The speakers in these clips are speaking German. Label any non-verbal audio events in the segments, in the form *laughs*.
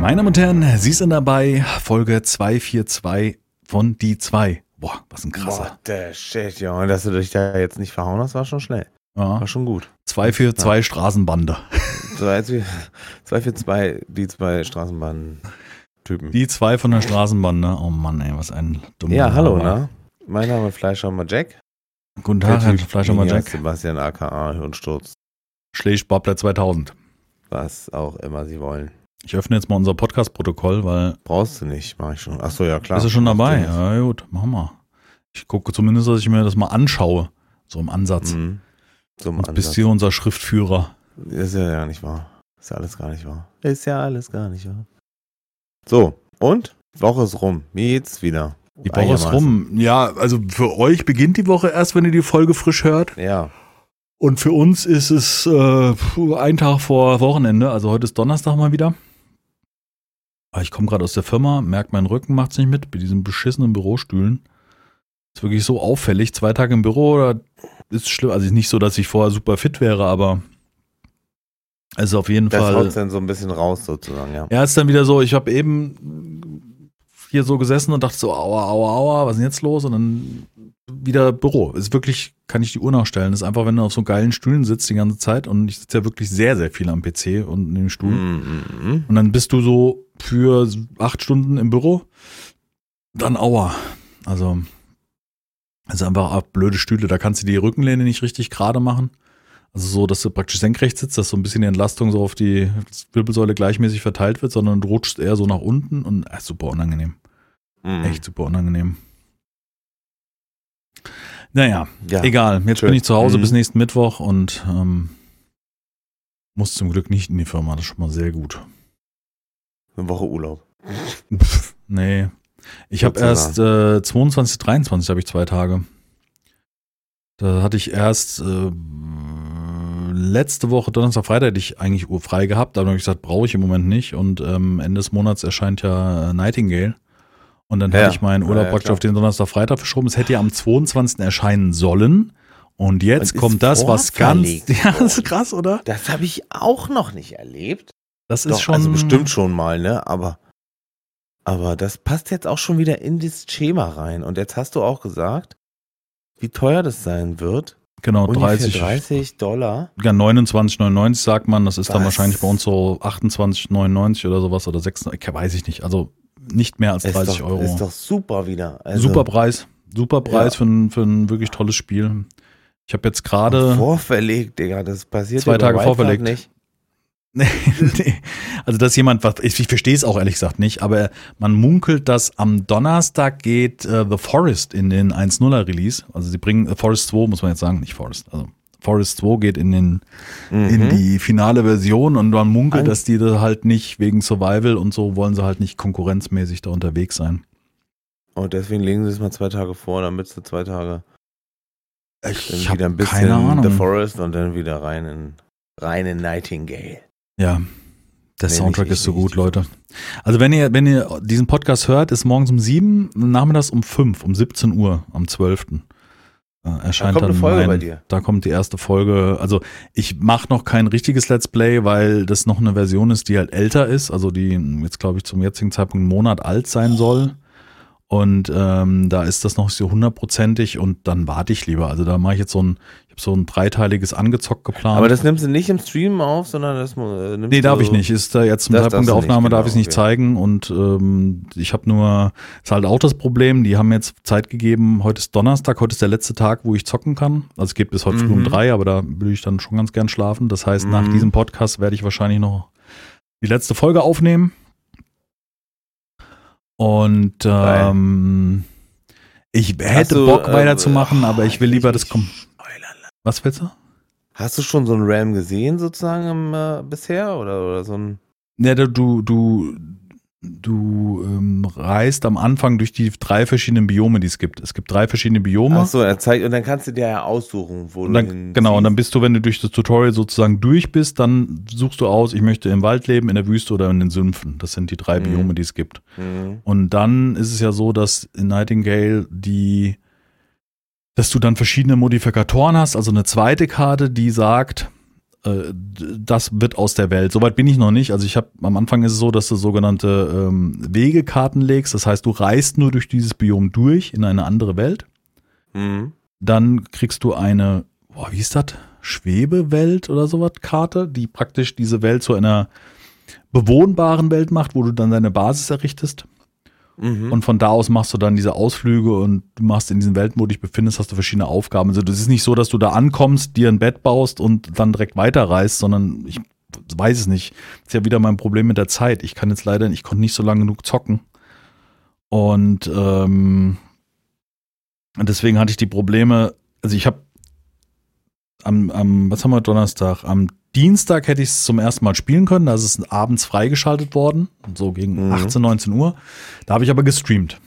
Meine Damen und Herren, Sie sind dabei, Folge 242 von Die 2. Boah, was ein krasser. What the shit, Junge. Dass du dich da jetzt nicht verhauen hast, war schon schnell. Ja, War schon gut. 242 Straßenbande. *laughs* 242, die zwei Straßenbahn-Typen. Die zwei von der Straßenbande. Oh Mann, ey, was ein dummer Ja, hallo, ne? Mein Name ist Fleischhammer Jack. Guten Tag, Herr Elias Jack. Sebastian aka Hirnsturz. Schlägt Babler 2000. Was auch immer sie wollen. Ich öffne jetzt mal unser Podcast-Protokoll, weil Brauchst du nicht, mach ich schon. Achso, ja klar. ist er schon dabei. Ja, gut, machen wir. Ich gucke zumindest, dass ich mir das mal anschaue. So im Ansatz. Mhm. Zum Sonst Ansatz. bist du hier unser Schriftführer. Ist ja gar nicht wahr. Ist ja alles gar nicht wahr. Ist ja alles gar nicht wahr. So, und? Woche ist rum. Wie geht's wieder? Die Woche ist rum. Ja, also für euch beginnt die Woche erst, wenn ihr die Folge frisch hört. Ja. Und für uns ist es äh, ein Tag vor Wochenende. Also heute ist Donnerstag mal wieder. Aber ich komme gerade aus der Firma, merkt mein Rücken macht's nicht mit, bei diesen beschissenen Bürostühlen. Ist wirklich so auffällig. Zwei Tage im Büro, da ist schlimm. Also nicht so, dass ich vorher super fit wäre, aber es ist auf jeden Das Fall. haut dann so ein bisschen raus, sozusagen, ja. Ja, ist dann wieder so, ich habe eben hier so gesessen und dachte so, aua, aua, aua, was ist denn jetzt los? Und dann wieder Büro. Ist wirklich, kann ich die Uhr nachstellen. Ist einfach, wenn du auf so geilen Stühlen sitzt die ganze Zeit und ich sitze ja wirklich sehr, sehr viel am PC und in dem Stuhl. Mhm. Und dann bist du so für acht Stunden im Büro, dann aua. Also, also einfach blöde Stühle, da kannst du die Rückenlehne nicht richtig gerade machen. Also so, dass du praktisch senkrecht sitzt, dass so ein bisschen die Entlastung so auf die Wirbelsäule gleichmäßig verteilt wird, sondern du rutschst eher so nach unten und äh, super unangenehm. Mhm. Echt super unangenehm. Naja, Ja. egal. Jetzt schön. bin ich zu Hause Mhm. bis nächsten Mittwoch und ähm, muss zum Glück nicht in die Firma. Das ist schon mal sehr gut. Eine Woche Urlaub. Pff, *laughs* nee. Ich habe erst äh, 22, 23 habe ich zwei Tage. Da hatte ich erst äh, letzte Woche, Donnerstag, Freitag, hätte ich eigentlich Uhr frei gehabt. Da habe ich gesagt, brauche ich im Moment nicht. Und ähm, Ende des Monats erscheint ja Nightingale. Und dann Ja. hatte ich meinen Ja, Urlaub ja, praktisch klar. auf den Donnerstag, Freitag verschoben. Es hätte ja am 22. erscheinen sollen. Und jetzt Und kommt das, was ganz. *laughs* Ja, das ist krass, oder? Das habe ich auch noch nicht erlebt. Das ist Doch, schon. also bestimmt schon mal, ne? Aber, aber das passt jetzt auch schon wieder in das Schema rein. Und jetzt hast du auch gesagt, wie teuer das sein wird. Genau, Ungefähr 30. 30 Dollar. Ja, 29,99 sagt man. Das ist dann Was? wahrscheinlich bei uns so 28,99 oder sowas oder 26, ich weiß ich nicht. Also nicht mehr als Ist 30 doch, Euro. Ist doch super wieder. Also, Super Preis. Super Preis Ja. für, ein, für ein wirklich tolles Spiel. Ich habe jetzt gerade. Vorverlegt, Digga. Das passiert Zwei Tage Wildcard vorverlegt. nicht. *laughs* Nee, nee. Also, dass jemand, was, ich, ich verstehe es auch ehrlich gesagt nicht, aber man munkelt, dass am Donnerstag geht äh, The Forest in den 1.0er Release. Also, sie bringen äh, Forest 2, muss man jetzt sagen, nicht Forest. Also, Forest 2 geht in den in Mhm. die finale Version und man munkelt, dass die da halt nicht wegen Survival und so wollen sie halt nicht konkurrenzmäßig da unterwegs sein. Und deswegen legen sie es mal zwei Tage vor, damit sie zwei Tage Ich wieder ein habe bisschen keine Ahnung. The Forest und dann wieder rein in, rein in Nightingale. Ja, der Nee, Soundtrack nicht ich, ist so gut. Leute. Also wenn ihr, wenn ihr diesen Podcast hört, ist morgens um sieben, nachmittags um fünf, um 17 Uhr, am 12. Äh, erscheint kommt eine dann Folge mein, bei dir. Da kommt die erste Folge. Also ich mache noch kein richtiges Let's Play, weil das noch eine Version ist, die halt älter ist, also die jetzt glaube ich zum jetzigen Zeitpunkt einen Monat alt sein soll. Und ähm, da ist das noch so hundertprozentig und dann warte ich lieber. Also da mache ich jetzt so ein, ich habe so ein dreiteiliges angezockt geplant. Aber das nimmst du nicht im Stream auf, sondern das äh, nimmst Nee, darf du, ich nicht. Ist da jetzt zum Zeitpunkt der nicht, Aufnahme darf genau, ich es nicht okay. zeigen und ähm, ich habe nur, ist halt auch das Problem, die haben jetzt Zeit gegeben, heute ist Donnerstag, heute ist der letzte Tag, wo ich zocken kann. Also es geht bis heute früh um Mhm. drei, aber da will ich dann schon ganz gern schlafen. Das heißt, nach Mhm. diesem Podcast werde ich wahrscheinlich noch die letzte Folge aufnehmen. Und ähm, ich hätte du, Bock äh, weiterzumachen, aber ich will lieber das kommen. Was willst du? Hast du schon so einen Ram gesehen, sozusagen, im, äh, bisher? Oder, oder so ein. Ja, du, du, du, du ähm, reist am Anfang durch die drei verschiedenen Biome, die es gibt. Es gibt drei verschiedene Biome. Ach so, er zeigt, und dann kannst du dir ja aussuchen, wo Und du dann, hin genau, und dann bist du, wenn du durch das Tutorial sozusagen durch bist, dann suchst du aus, ich möchte im Wald leben, in der Wüste oder in den Sümpfen. Das sind die drei Mhm. Biome, die es gibt. Mhm. Und dann ist es ja so, dass in Nightingale die, dass du dann verschiedene Modifikatoren hast, also eine zweite Karte, die sagt, äh, das wird aus der Welt. Soweit bin ich noch nicht. Also ich habe am Anfang ist es so, dass du sogenannte ähm, Wegekarten legst. Das heißt, du reist nur durch dieses Biom durch in eine andere Welt. Mhm. Dann kriegst du eine, boah, wie ist das? Schwebewelt oder sowas Karte, die praktisch diese Welt zu einer bewohnbaren Welt macht, wo du dann deine Basis errichtest. Mhm. Und von da aus machst du dann diese Ausflüge und du machst in diesen Welten, wo du dich befindest, hast du verschiedene Aufgaben. Also das ist nicht so, dass du da ankommst, dir ein Bett baust und dann direkt weiterreist, sondern ich weiß es nicht. Ist ja wieder mein Problem mit der Zeit. Ich kann jetzt leider, ich konnte nicht so lange genug zocken. Und ähm, deswegen hatte ich die Probleme, also ich habe am, am, was haben wir Donnerstag? Am Dienstag hätte ich es zum ersten Mal spielen können. Da ist es abends freigeschaltet worden, so gegen Mhm. 18, 19 Uhr. Da habe ich aber gestreamt.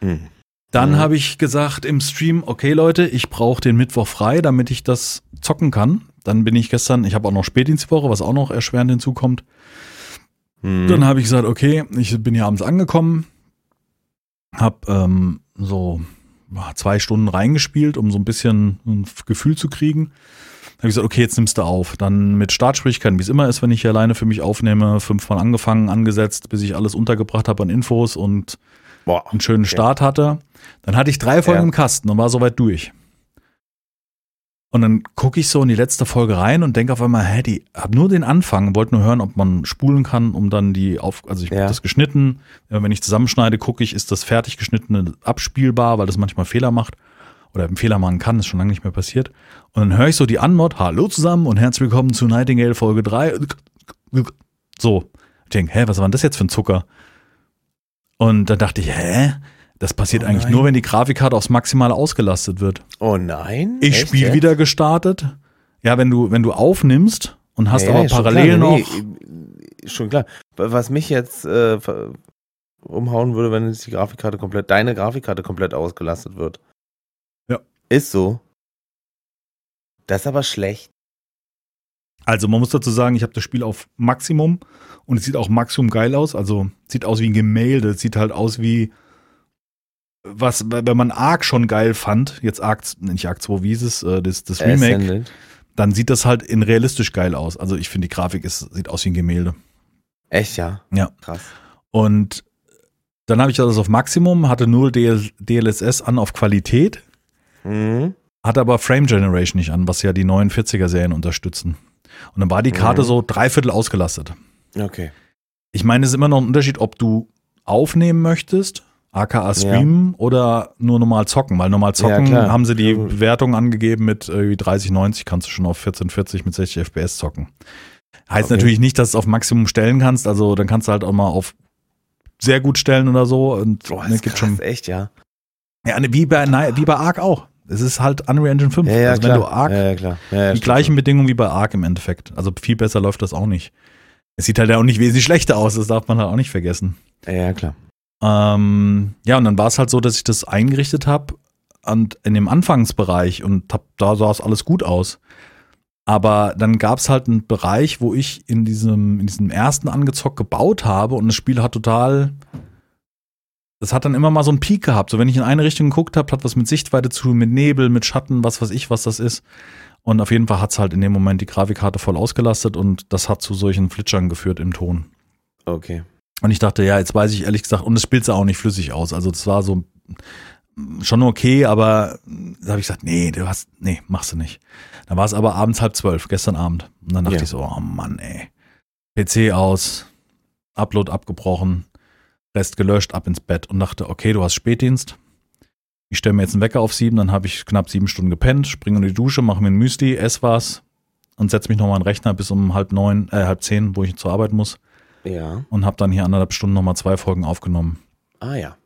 Mhm. Dann Mhm. habe ich gesagt im Stream, okay Leute, ich brauche den Mittwoch frei, damit ich das zocken kann. Dann bin ich gestern, ich habe auch noch Spätdienstwoche, was auch noch erschwerend hinzukommt. Mhm. Dann habe ich gesagt, okay, ich bin hier abends angekommen, habe ähm, so zwei Stunden reingespielt, um so ein bisschen ein Gefühl zu kriegen. Habe ich gesagt, okay, jetzt nimmst du auf. Dann mit Startschwierigkeiten, wie es immer ist, wenn ich hier alleine für mich aufnehme, fünfmal angefangen, angesetzt, bis ich alles untergebracht habe an Infos und Boah. einen schönen Start hatte. Dann hatte ich drei Folgen Ja. im Kasten und war soweit durch. Und dann gucke ich so in die letzte Folge rein und denke auf einmal, hä, die hab nur den Anfang, wollte nur hören, ob man spulen kann, um dann die auf, also ich Ja. habe das geschnitten. Wenn ich zusammenschneide, gucke ich, ist das fertig geschnittene abspielbar, weil das manchmal Fehler macht oder einen Fehler machen kann, ist schon lange nicht mehr passiert. Und dann höre ich so die Anmod, hallo zusammen und herzlich willkommen zu Nightingale Folge 3. So, ich denke, hä, was war denn das jetzt für ein Zucker? Und dann dachte ich, hä? Das passiert Oh eigentlich nur, wenn die Grafikkarte aufs Maximale ausgelastet wird. Oh nein. Ich Echt Spiel jetzt? wieder gestartet. Ja, wenn du, wenn du aufnimmst und hast Ja, ja, aber schon parallel klar, noch. Nee, schon klar. Was mich jetzt äh, umhauen würde, wenn jetzt die Grafikkarte komplett, deine Grafikkarte komplett ausgelastet wird. Ist so. Das ist aber schlecht. Also man muss dazu sagen, ich habe das Spiel auf Maximum und es sieht auch Maximum geil aus. Also sieht aus wie ein Gemälde. Es sieht halt aus wie was, wenn man Ark schon geil fand, jetzt Ark, nicht Ark 2, wie hieß es, äh, das, das Remake, Ascendant. dann sieht das halt in realistisch geil aus. Also ich finde die Grafik ist, sieht aus wie ein Gemälde. Echt, ja? Ja. Krass. Und dann habe ich das auf Maximum, hatte nur DL DLSS an auf Qualität, Mhm. hatte aber Frame Generation nicht an, was ja die neuen 40er Serien unterstützen. Und dann war die Karte Mhm. so dreiviertel ausgelastet. Okay. Ich meine, es ist immer noch ein Unterschied, ob du aufnehmen möchtest, aka streamen oder nur normal zocken, weil normal zocken klar. haben sie die Ja. Bewertung angegeben mit irgendwie 30, 90 kannst du schon auf 14, 40 mit 60 FPS zocken. Heißt Okay. natürlich nicht, dass du es auf Maximum stellen kannst, also dann kannst du halt auch mal auf sehr gut stellen oder so und Boah, ne, ist gibt krass, schon echt, ja. ja, ne, wie bei wie bei Ark auch. Es ist halt Unreal Engine 5. Ja, ja, also klar. wenn du Ark ja, ja, die gleichen schon. Bedingungen wie bei Ark im Endeffekt. Also viel besser läuft das auch nicht. Es sieht halt ja auch nicht wesentlich schlechter aus, das darf man halt auch nicht vergessen. Ja, ja, klar. Ähm, ja, und dann war es halt so, dass ich das eingerichtet habe und in dem Anfangsbereich und hab, da sah es alles gut aus. Aber dann gab es halt einen Bereich, wo ich in diesem, in diesem ersten Angezockt gebaut habe und das Spiel hat total. Das hat dann immer mal so einen Peak gehabt. So, wenn ich in eine Richtung geguckt habe, hat was mit Sichtweite zu mit Nebel, mit Schatten, was weiß ich, was das ist. Und auf jeden Fall hat es halt in dem Moment die Grafikkarte voll ausgelastet und das hat zu solchen Flitschern geführt im Ton. Okay. Und ich dachte, ja, jetzt weiß ich ehrlich gesagt, und es spielt auch nicht flüssig aus. Also das war so schon okay, aber da habe ich gesagt, nee, du hast, nee, machst du nicht. Dann war es aber abends halb zwölf, gestern Abend. Und dann dachte Ja. ich so, oh Mann, ey. PC aus, Upload abgebrochen, Rest gelöscht, ab ins Bett und dachte, okay, du hast Spätdienst. Ich stelle mir jetzt einen Wecker auf sieben, dann habe ich knapp sieben Stunden gepennt, springe in die Dusche, mache mir ein Müsli, ess was und setze mich nochmal an den Rechner bis um halb neun, äh, halb zehn, wo ich zur Arbeit muss Ja. und habe dann hier anderthalb Stunden nochmal zwei Folgen aufgenommen. Ah ja.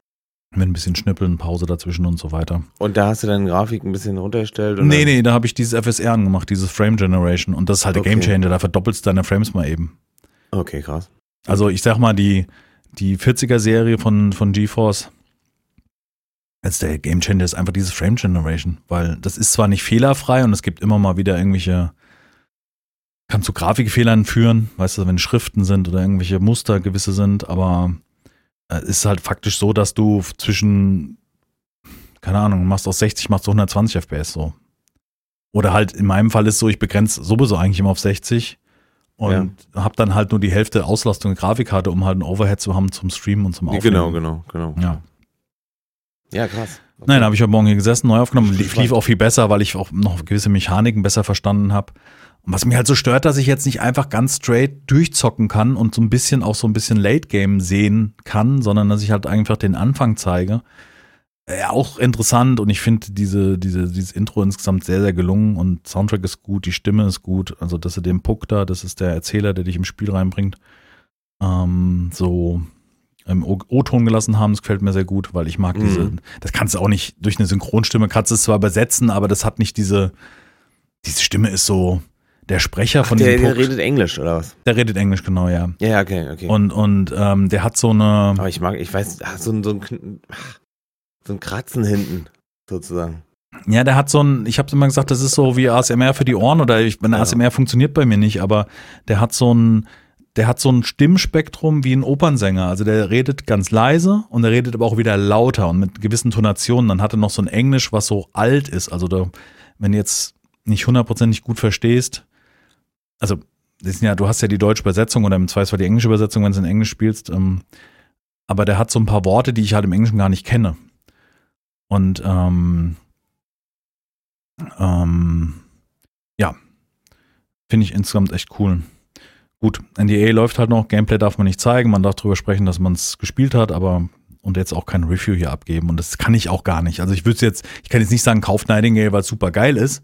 Mit ein bisschen Schnippeln, Pause dazwischen und so weiter. Und da hast du deine Grafik ein bisschen runtergestellt? und Nee, nee, da habe ich dieses FSR angemacht, dieses Frame Generation. Und das ist halt der Okay. Game Changer, da verdoppelst du deine Frames mal eben. Okay, krass. Also ich sag mal, die, die 40er-Serie von, von GeForce, jetzt der Game Changer ist einfach dieses Frame Generation. Weil das ist zwar nicht fehlerfrei und es gibt immer mal wieder irgendwelche, kann zu Grafikfehlern führen, weißt du, wenn Schriften sind oder irgendwelche Muster gewisse sind, aber äh, es ist halt faktisch so, dass du zwischen, keine Ahnung, machst aus 60, machst du 120 FPS so. Oder halt in meinem Fall ist so, ich begrenze sowieso eigentlich immer auf 60 und ja. habe dann halt nur die Hälfte Auslastung der Grafikkarte, um halt ein Overhead zu haben zum Streamen und zum Aufnehmen. Genau, genau, genau. Ja. Ja, krass. Okay. Nein, habe ich heute Morgen hier gesessen, neu aufgenommen. Lief, lief auch viel besser, weil ich auch noch gewisse Mechaniken besser verstanden habe. Und was mich halt so stört, dass ich jetzt nicht einfach ganz straight durchzocken kann und so ein bisschen auch so ein bisschen Late Game sehen kann, sondern dass ich halt einfach den Anfang zeige. Ja, auch interessant und ich finde diese, diese, dieses Intro insgesamt sehr, sehr gelungen und Soundtrack ist gut, die Stimme ist gut. Also, dass er den Puck da, das ist der Erzähler, der dich im Spiel reinbringt, ähm, so im O-Ton gelassen haben, das gefällt mir sehr gut, weil ich mag mhm. diese, das kannst du auch nicht durch eine Synchronstimme, kannst du es zwar übersetzen, aber das hat nicht diese, diese Stimme ist so, der Sprecher Ach, von der, der redet Englisch oder was? Der redet Englisch, genau, ja. Ja, okay, okay. Und, und ähm, der hat so eine. Aber ich mag, ich weiß, so so ein, so ein Kratzen hinten, sozusagen. Ja, der hat so ein, ich habe immer gesagt, das ist so wie ASMR für die Ohren oder ich, wenn ja. ASMR funktioniert bei mir nicht, aber der hat so ein, der hat so ein Stimmspektrum wie ein Opernsänger. Also der redet ganz leise und er redet aber auch wieder lauter und mit gewissen Tonationen. Dann hat er noch so ein Englisch, was so alt ist. Also da, wenn du jetzt nicht hundertprozentig gut verstehst, also ja, du hast ja die deutsche Übersetzung oder im Zweifelsfall die englische Übersetzung, wenn du in Englisch spielst, ähm, aber der hat so ein paar Worte, die ich halt im Englischen gar nicht kenne. Und ähm, ähm, ja, finde ich insgesamt echt cool. Gut, NDA läuft halt noch, Gameplay darf man nicht zeigen, man darf darüber sprechen, dass man es gespielt hat, aber und jetzt auch kein Review hier abgeben und das kann ich auch gar nicht. Also ich würde jetzt, ich kann jetzt nicht sagen, kauft Nightingale, weil es super geil ist,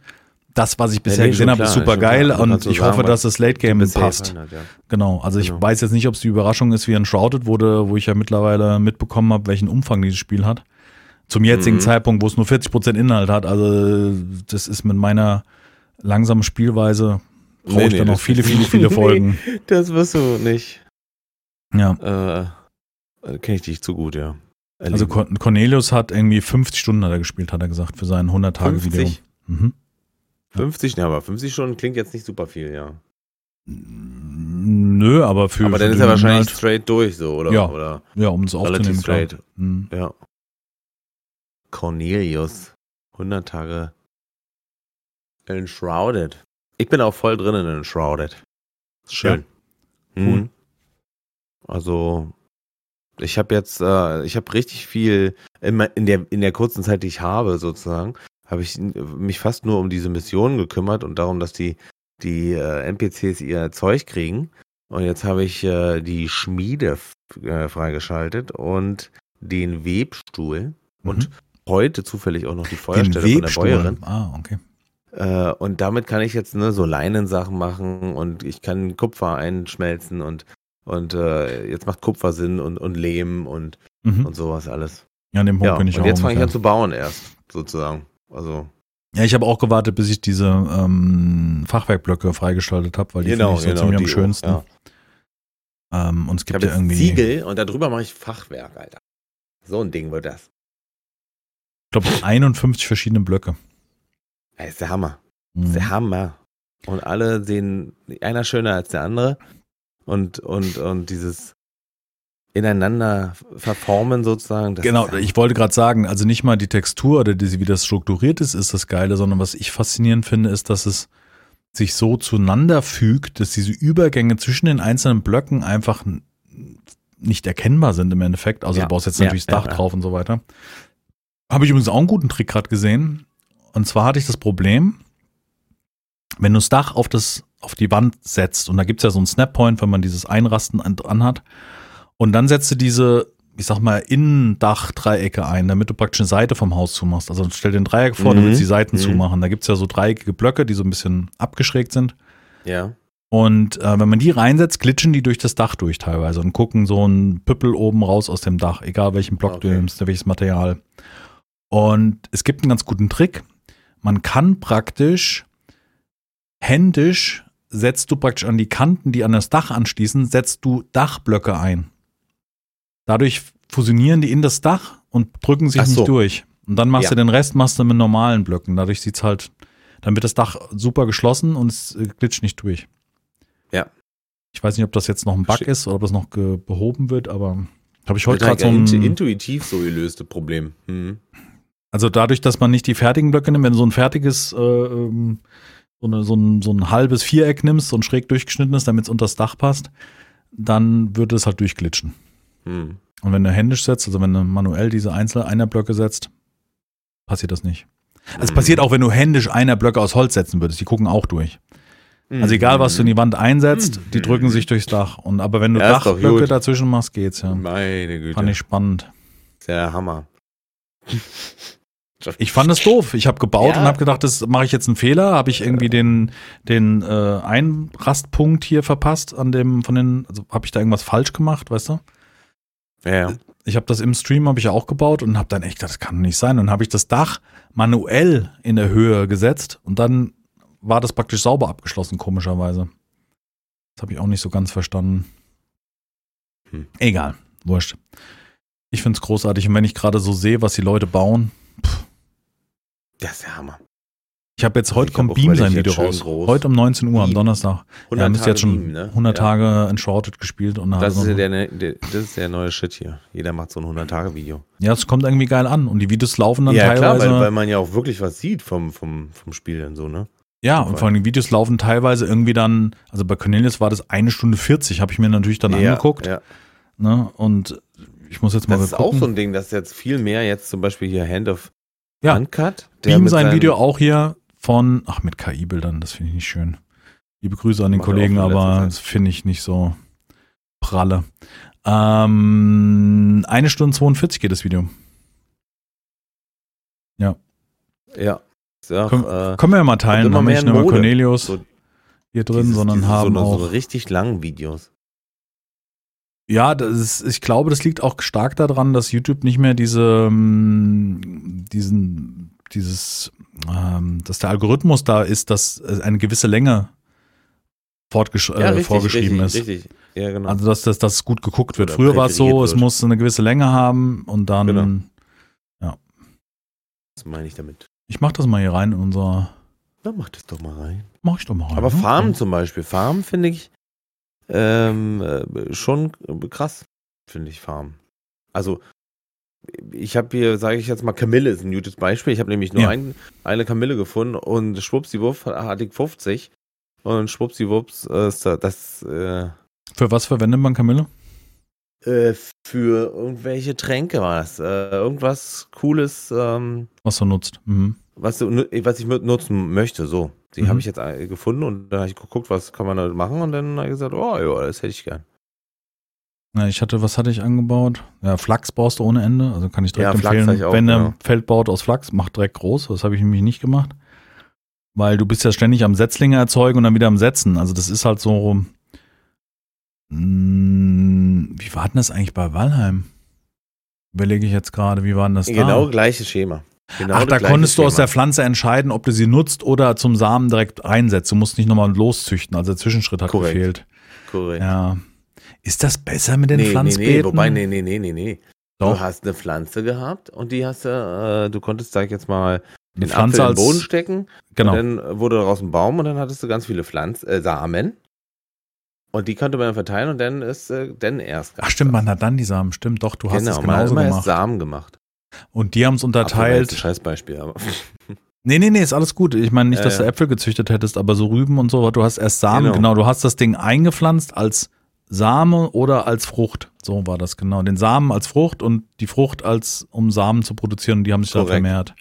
das, was ich bisher ja, nee, gesehen habe, ist super geil und ich hoffe, dass das Late Game passt. Hat, ja. Genau, also genau. ich weiß jetzt nicht, ob es die Überraschung ist, wie ein Shrouded wurde, wo ich ja mittlerweile mitbekommen habe, welchen Umfang dieses Spiel hat. Zum jetzigen mhm. Zeitpunkt, wo es nur 40% Inhalt hat. Also das ist mit meiner langsamen Spielweise brauche nee, ich nee, da noch viele, viele, viele *laughs* Folgen. Nee, das wirst du nicht. Ja. Äh, Kenne ich dich zu gut, ja. Erleben. Also Cornelius hat irgendwie 50 Stunden hat er gespielt, hat er gesagt, für sein 100-Tage-Video. Mhm. 50, ja, aber 50 Stunden klingt jetzt nicht super viel, ja. Nö, aber für. Aber dann ist er wahrscheinlich halt, straight durch, so, oder? Ja, oder ja um es aufzunehmen. Straight. Mhm. Ja. Cornelius. 100 Tage Enshrouded. Ich bin auch voll drin in Enshrouded. Schön. Ja. Mhm. Cool. Also, ich habe jetzt, äh, ich habe richtig viel in, in, der, in der kurzen Zeit, die ich habe, sozusagen, habe ich mich fast nur um diese Mission gekümmert und darum, dass die, die äh, NPCs ihr Zeug kriegen. Und jetzt habe ich äh, die Schmiede äh, freigeschaltet und den Webstuhl mhm. und heute zufällig auch noch die Feuerstelle von der Bäuerin. Ah, okay. Äh, und damit kann ich jetzt ne, so Leinensachen machen und ich kann Kupfer einschmelzen und, und äh, jetzt macht Kupfer Sinn und, und Lehm und, mhm. und sowas alles. Ja, an dem Punkt ja, bin ich und auch. Und jetzt fange ich an zu bauen erst, sozusagen. Also. Ja, ich habe auch gewartet, bis ich diese ähm, Fachwerkblöcke freigeschaltet habe, weil die genau, finde ich so genau, am schönsten. Ja. Ähm, und es gibt ja irgendwie. Ziegel und darüber mache ich Fachwerk, Alter. So ein Ding wird das. Ich glaube, 51 verschiedene Blöcke. Das ist der Hammer. Das ist der mhm. Hammer. Und alle sehen einer schöner als der andere. Und, und, und dieses ineinander verformen sozusagen. genau, ich wollte gerade sagen, also nicht mal die Textur oder die, wie das strukturiert ist, ist das Geile, sondern was ich faszinierend finde, ist, dass es sich so zueinander fügt, dass diese Übergänge zwischen den einzelnen Blöcken einfach nicht erkennbar sind im Endeffekt. Also ja, du baust jetzt natürlich ja, das Dach ja, drauf und so weiter. Habe ich übrigens auch einen guten Trick gerade gesehen. Und zwar hatte ich das Problem, wenn du das Dach auf, das, auf die Wand setzt, und da gibt es ja so einen Snappoint, wenn man dieses Einrasten anhat, und dann setzt du diese, ich sag mal, Innendachdreiecke ein, damit du praktisch eine Seite vom Haus zumachst. Also stell dir ein Dreieck vor, mhm. damit die Seiten mhm. zumachen. Da gibt's ja so dreieckige Blöcke, die so ein bisschen abgeschrägt sind. Ja. Und äh, wenn man die reinsetzt, glitschen die durch das Dach durch teilweise und gucken so ein Püppel oben raus aus dem Dach, egal welchen Block okay. du nimmst, welches Material. Und es gibt einen ganz guten Trick. Man kann praktisch händisch setzt du praktisch an die Kanten, die an das Dach anschließen, setzt du Dachblöcke ein. Dadurch fusionieren die in das Dach und drücken sich so. nicht durch. Und dann machst ja. du den Rest machst du mit normalen Blöcken. Dadurch sieht's halt, dann wird das Dach super geschlossen und es äh, glitscht nicht durch. Ja. Ich weiß nicht, ob das jetzt noch ein Bug Sch ist oder ob das noch behoben wird, aber habe ich heute gerade so ein intuitiv so gelöste Problem. Hm. Also dadurch, dass man nicht die fertigen Blöcke nimmt, wenn du so ein fertiges, äh, ähm, so, eine, so, ein, so ein halbes Viereck nimmst, so ein schräg durchgeschnittenes, damit es unter das Dach passt, dann würde es halt durchglitschen. Hm. Und wenn du händisch setzt, also wenn du manuell diese einzelnen Einerblöcke setzt, passiert das nicht. Also es Mhm. passiert auch, wenn du händisch Einerblöcke aus Holz setzen würdest. Die gucken auch durch. Mhm. Also egal, was du in die Wand einsetzt, die drücken sich durchs Dach. Und aber wenn du Ja, Dachblöcke dazwischen machst, geht's ja. Meine Güte. Fand ich spannend. der Hammer. Ich fand es doof. Ich habe gebaut Ja. und habe gedacht, das mache ich jetzt einen Fehler. Habe ich irgendwie den den äh, Einrastpunkt hier verpasst an dem von den, also habe ich da irgendwas falsch gemacht, weißt du? Ja. Ich habe das im Stream habe ich ja auch gebaut und habe dann echt gedacht, das kann nicht sein. Und dann habe ich das Dach manuell in der Höhe gesetzt und dann war das praktisch sauber abgeschlossen, komischerweise. Das habe ich auch nicht so ganz verstanden. Hm. Egal, wurscht. Ich find's großartig und wenn ich gerade so sehe, was die Leute bauen, Das ist der Hammer. ich habe jetzt heute Ich kommt Beam sein Video raus. groß. Heute um 19 Uhr am Beam. Donnerstag. 100 Ja, müsste jetzt schon Beam, ne? 100 ja. Tage Enshrouded gespielt und Das ist, ja der, ne- der, das ist der neue Shit hier. Jeder macht so ein 100-Tage-Video. ja, es kommt irgendwie geil an und die Videos laufen dann Ja, klar, teilweise. weil, weil man ja auch wirklich was sieht vom, vom, vom Spiel dann so, ne? Ja, und vor allem die Videos laufen teilweise irgendwie dann, also bei Cornelius war das eine Stunde 40, habe ich mir natürlich dann ja, angeguckt. Ja. Ne? Und ich muss jetzt mal Das ist gucken. auch so ein Ding, dass jetzt viel mehr jetzt zum Beispiel hier Hand of Ja. Uncut. Beam mit sein Video auch hier von, ach mit KI-Bildern, das finde ich nicht schön. Liebe Grüße an den Kollegen, aber das finde ich nicht so pralle. Ähm, eine Stunde 42 geht das Video. Ja. Ja auch, Komm- äh, Können wir ja mal teilen, mehr nicht nur. Cornelius So hier drin, sondern dieses haben so, auch. so richtig langen Videos. Ja, das ist, ich glaube, das liegt auch stark daran, dass YouTube nicht mehr diese, ähm, diesen, dieses, ähm, dass der Algorithmus da ist, dass äh, eine gewisse Länge fortgesch äh, vorgeschrieben richtig, ist. Richtig. Ja, genau. Also, dass das dass gut geguckt wird. Oder Früher war es so, präferiert es wird. muss eine gewisse Länge haben und dann, Genau. das meine ich damit. ich mach das mal hier rein in unser, Dann mach das doch mal rein. mach ich doch mal rein. Aber ne? Farmen zum Beispiel. Farmen finde ich ähm, äh, schon krass, finde ich Farmen. Also ich habe hier, sage ich jetzt mal, Kamille ist ein gutes Beispiel. Ich habe nämlich nur Ja. ein, eine Kamille gefunden und schwuppsiwupp hatte ich 50 und schwuppsiwupps äh, ist da- das äh, Für was verwendet man Kamille? äh, für irgendwelche Tränke war das. Äh, irgendwas Cooles, ähm, Was du nutzt. Mhm. was, du, was ich nutzen möchte. So, die Mhm. habe ich jetzt äh, gefunden und dann habe ich geguckt, was kann man da machen und dann habe ich gesagt, oh ja, das hätte ich gern. Ja, ich hatte, was hatte ich angebaut? Ja, Flachs baust du ohne Ende. Also kann ich direkt Ja, empfehlen. ich auch, wenn ihr genau. ein Feld baut aus Flachs, macht direkt groß. Das habe ich nämlich nicht gemacht. Weil du bist ja ständig am Setzlinge erzeugen und dann wieder am Setzen. Also das ist halt so. Mh, wie war denn das eigentlich bei Walheim? Überlege ich jetzt gerade, wie war denn das da? Genau gleiches Schema. Genau Ach, da konntest du aus der Pflanze entscheiden, ob du sie nutzt oder zum Samen direkt einsetzt. Du musst nicht nochmal loszüchten. Also der Zwischenschritt hat Korrekt. gefehlt. Korrekt. Ja. Ist das besser mit den nee, nee, Pflanzbeeten? nee, wobei, nee, nee, nee, nee, nee. Du hast eine Pflanze gehabt und die hast du, äh, du konntest, sag ich jetzt mal, den Pflanze Apfel in den Boden stecken genau. und dann wurde daraus ein Baum und dann hattest du ganz viele Pflanz, äh, Samen und die konnte man dann verteilen und dann ist äh, dann erst Ach stimmt, man hat dann die Samen. Stimmt, doch, du hast genau, es man hat genauso immer erst gemacht. Samen gemacht. Und die haben es Apfel war jetzt ein unterteilt. Scheißbeispiel, aber *laughs* Nee, nee, nee, ist alles gut. Ich meine nicht, dass du. Äpfel gezüchtet hättest, aber so Rüben und so, du hast erst Samen, genau. Genau. du hast das Ding eingepflanzt als Same oder als Frucht. So war das genau. Den Samen als Frucht und die Frucht als, um Samen zu produzieren und die haben sich dann Korrekt. vermehrt.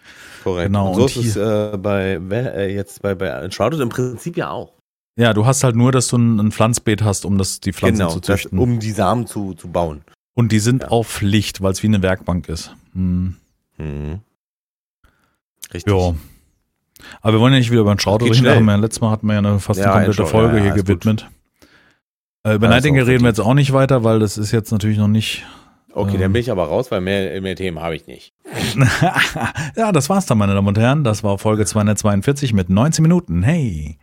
korrekt. Genau, und so und ist es äh, bei äh, jetzt bei, bei Enshrouded im Prinzip ja auch. Ja, du hast halt nur, dass du ein, ein Pflanzbeet hast, um das, die Pflanzen genau, zu das, züchten. um die Samen zu, zu bauen. und die sind Ja. auf Pflicht, weil es wie eine Werkbank ist. Hm. Mhm. Richtig. Ja. Aber wir wollen ja nicht wieder über den Schraute Geht reden. schnell. Wir, letztes Mal hatten wir ja eine, fast eine Ja, komplette Schau- Folge ja, ja, hier ist gut. gewidmet. Äh, über Ja, Nightingale reden wir jetzt auch nicht weiter, weil das ist jetzt natürlich noch nicht. Okay, Ähm. dann bin ich aber raus, weil mehr, mehr Themen habe ich nicht. *laughs* ja, das war's dann, meine Damen und Herren. Das war Folge 242 mit 19 Minuten. Hey.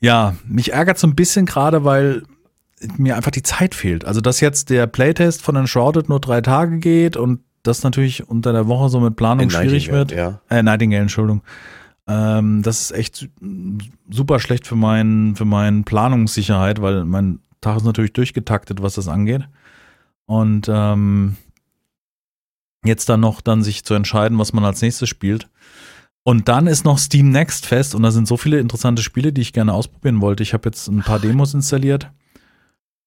Ja, mich ärgert so ein bisschen gerade, weil mir einfach die Zeit fehlt. Also, dass jetzt der Playtest von Enshrouded nur drei Tage geht und das natürlich unter der Woche so mit Planung In schwierig wird. Ja. Äh, Nightingale, Entschuldigung. Ähm, das ist echt su- super schlecht für meinen für meinen Planungssicherheit, weil mein Tag ist natürlich durchgetaktet, was das angeht. Und ähm, jetzt dann noch dann sich zu entscheiden, was man als nächstes spielt. Und dann ist noch Steam Next Fest und da sind so viele interessante Spiele, die ich gerne ausprobieren wollte. Ich habe jetzt ein paar Demos installiert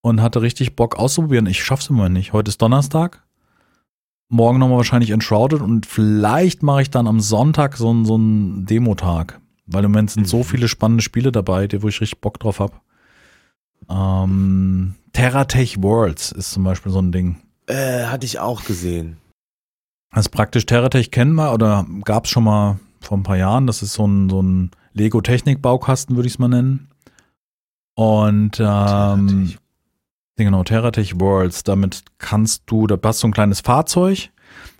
und hatte richtig Bock auszuprobieren. Ich schaff's immer nicht. Heute ist Donnerstag. Morgen nochmal wahrscheinlich Enshrouded und vielleicht mache ich dann am Sonntag so, so einen Demotag. Weil im Moment sind so mhm. viele spannende Spiele dabei, wo ich richtig Bock drauf habe. Ähm, Terratech Worlds ist zum Beispiel so ein Ding. Äh, hatte ich auch gesehen. Das ist praktisch Terratech kennen wir oder gab es schon mal vor ein paar Jahren. Das ist so ein, so ein Lego-Technik-Baukasten, würde ich es mal nennen. Und ähm, genau, Terratech Worlds. Damit kannst du, da hast du ein kleines Fahrzeug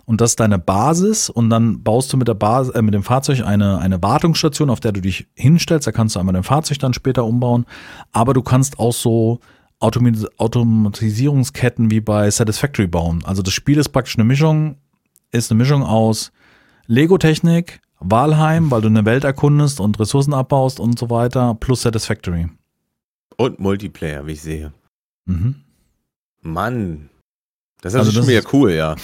und das ist deine Basis und dann baust du mit der Basis, äh, mit dem Fahrzeug eine, eine Wartungsstation, auf der du dich hinstellst. Da kannst du einmal dein Fahrzeug dann später umbauen. Aber du kannst auch so Automatisierungsketten wie bei Satisfactory bauen. Also das Spiel ist praktisch eine Mischung, ist eine Mischung aus Lego-Technik, Walheim, weil du eine Welt erkundest und Ressourcen abbaust und so weiter, plus Satisfactory. Und Multiplayer, wie ich sehe. Mhm. Mann, das ist also schon wieder cool, ja.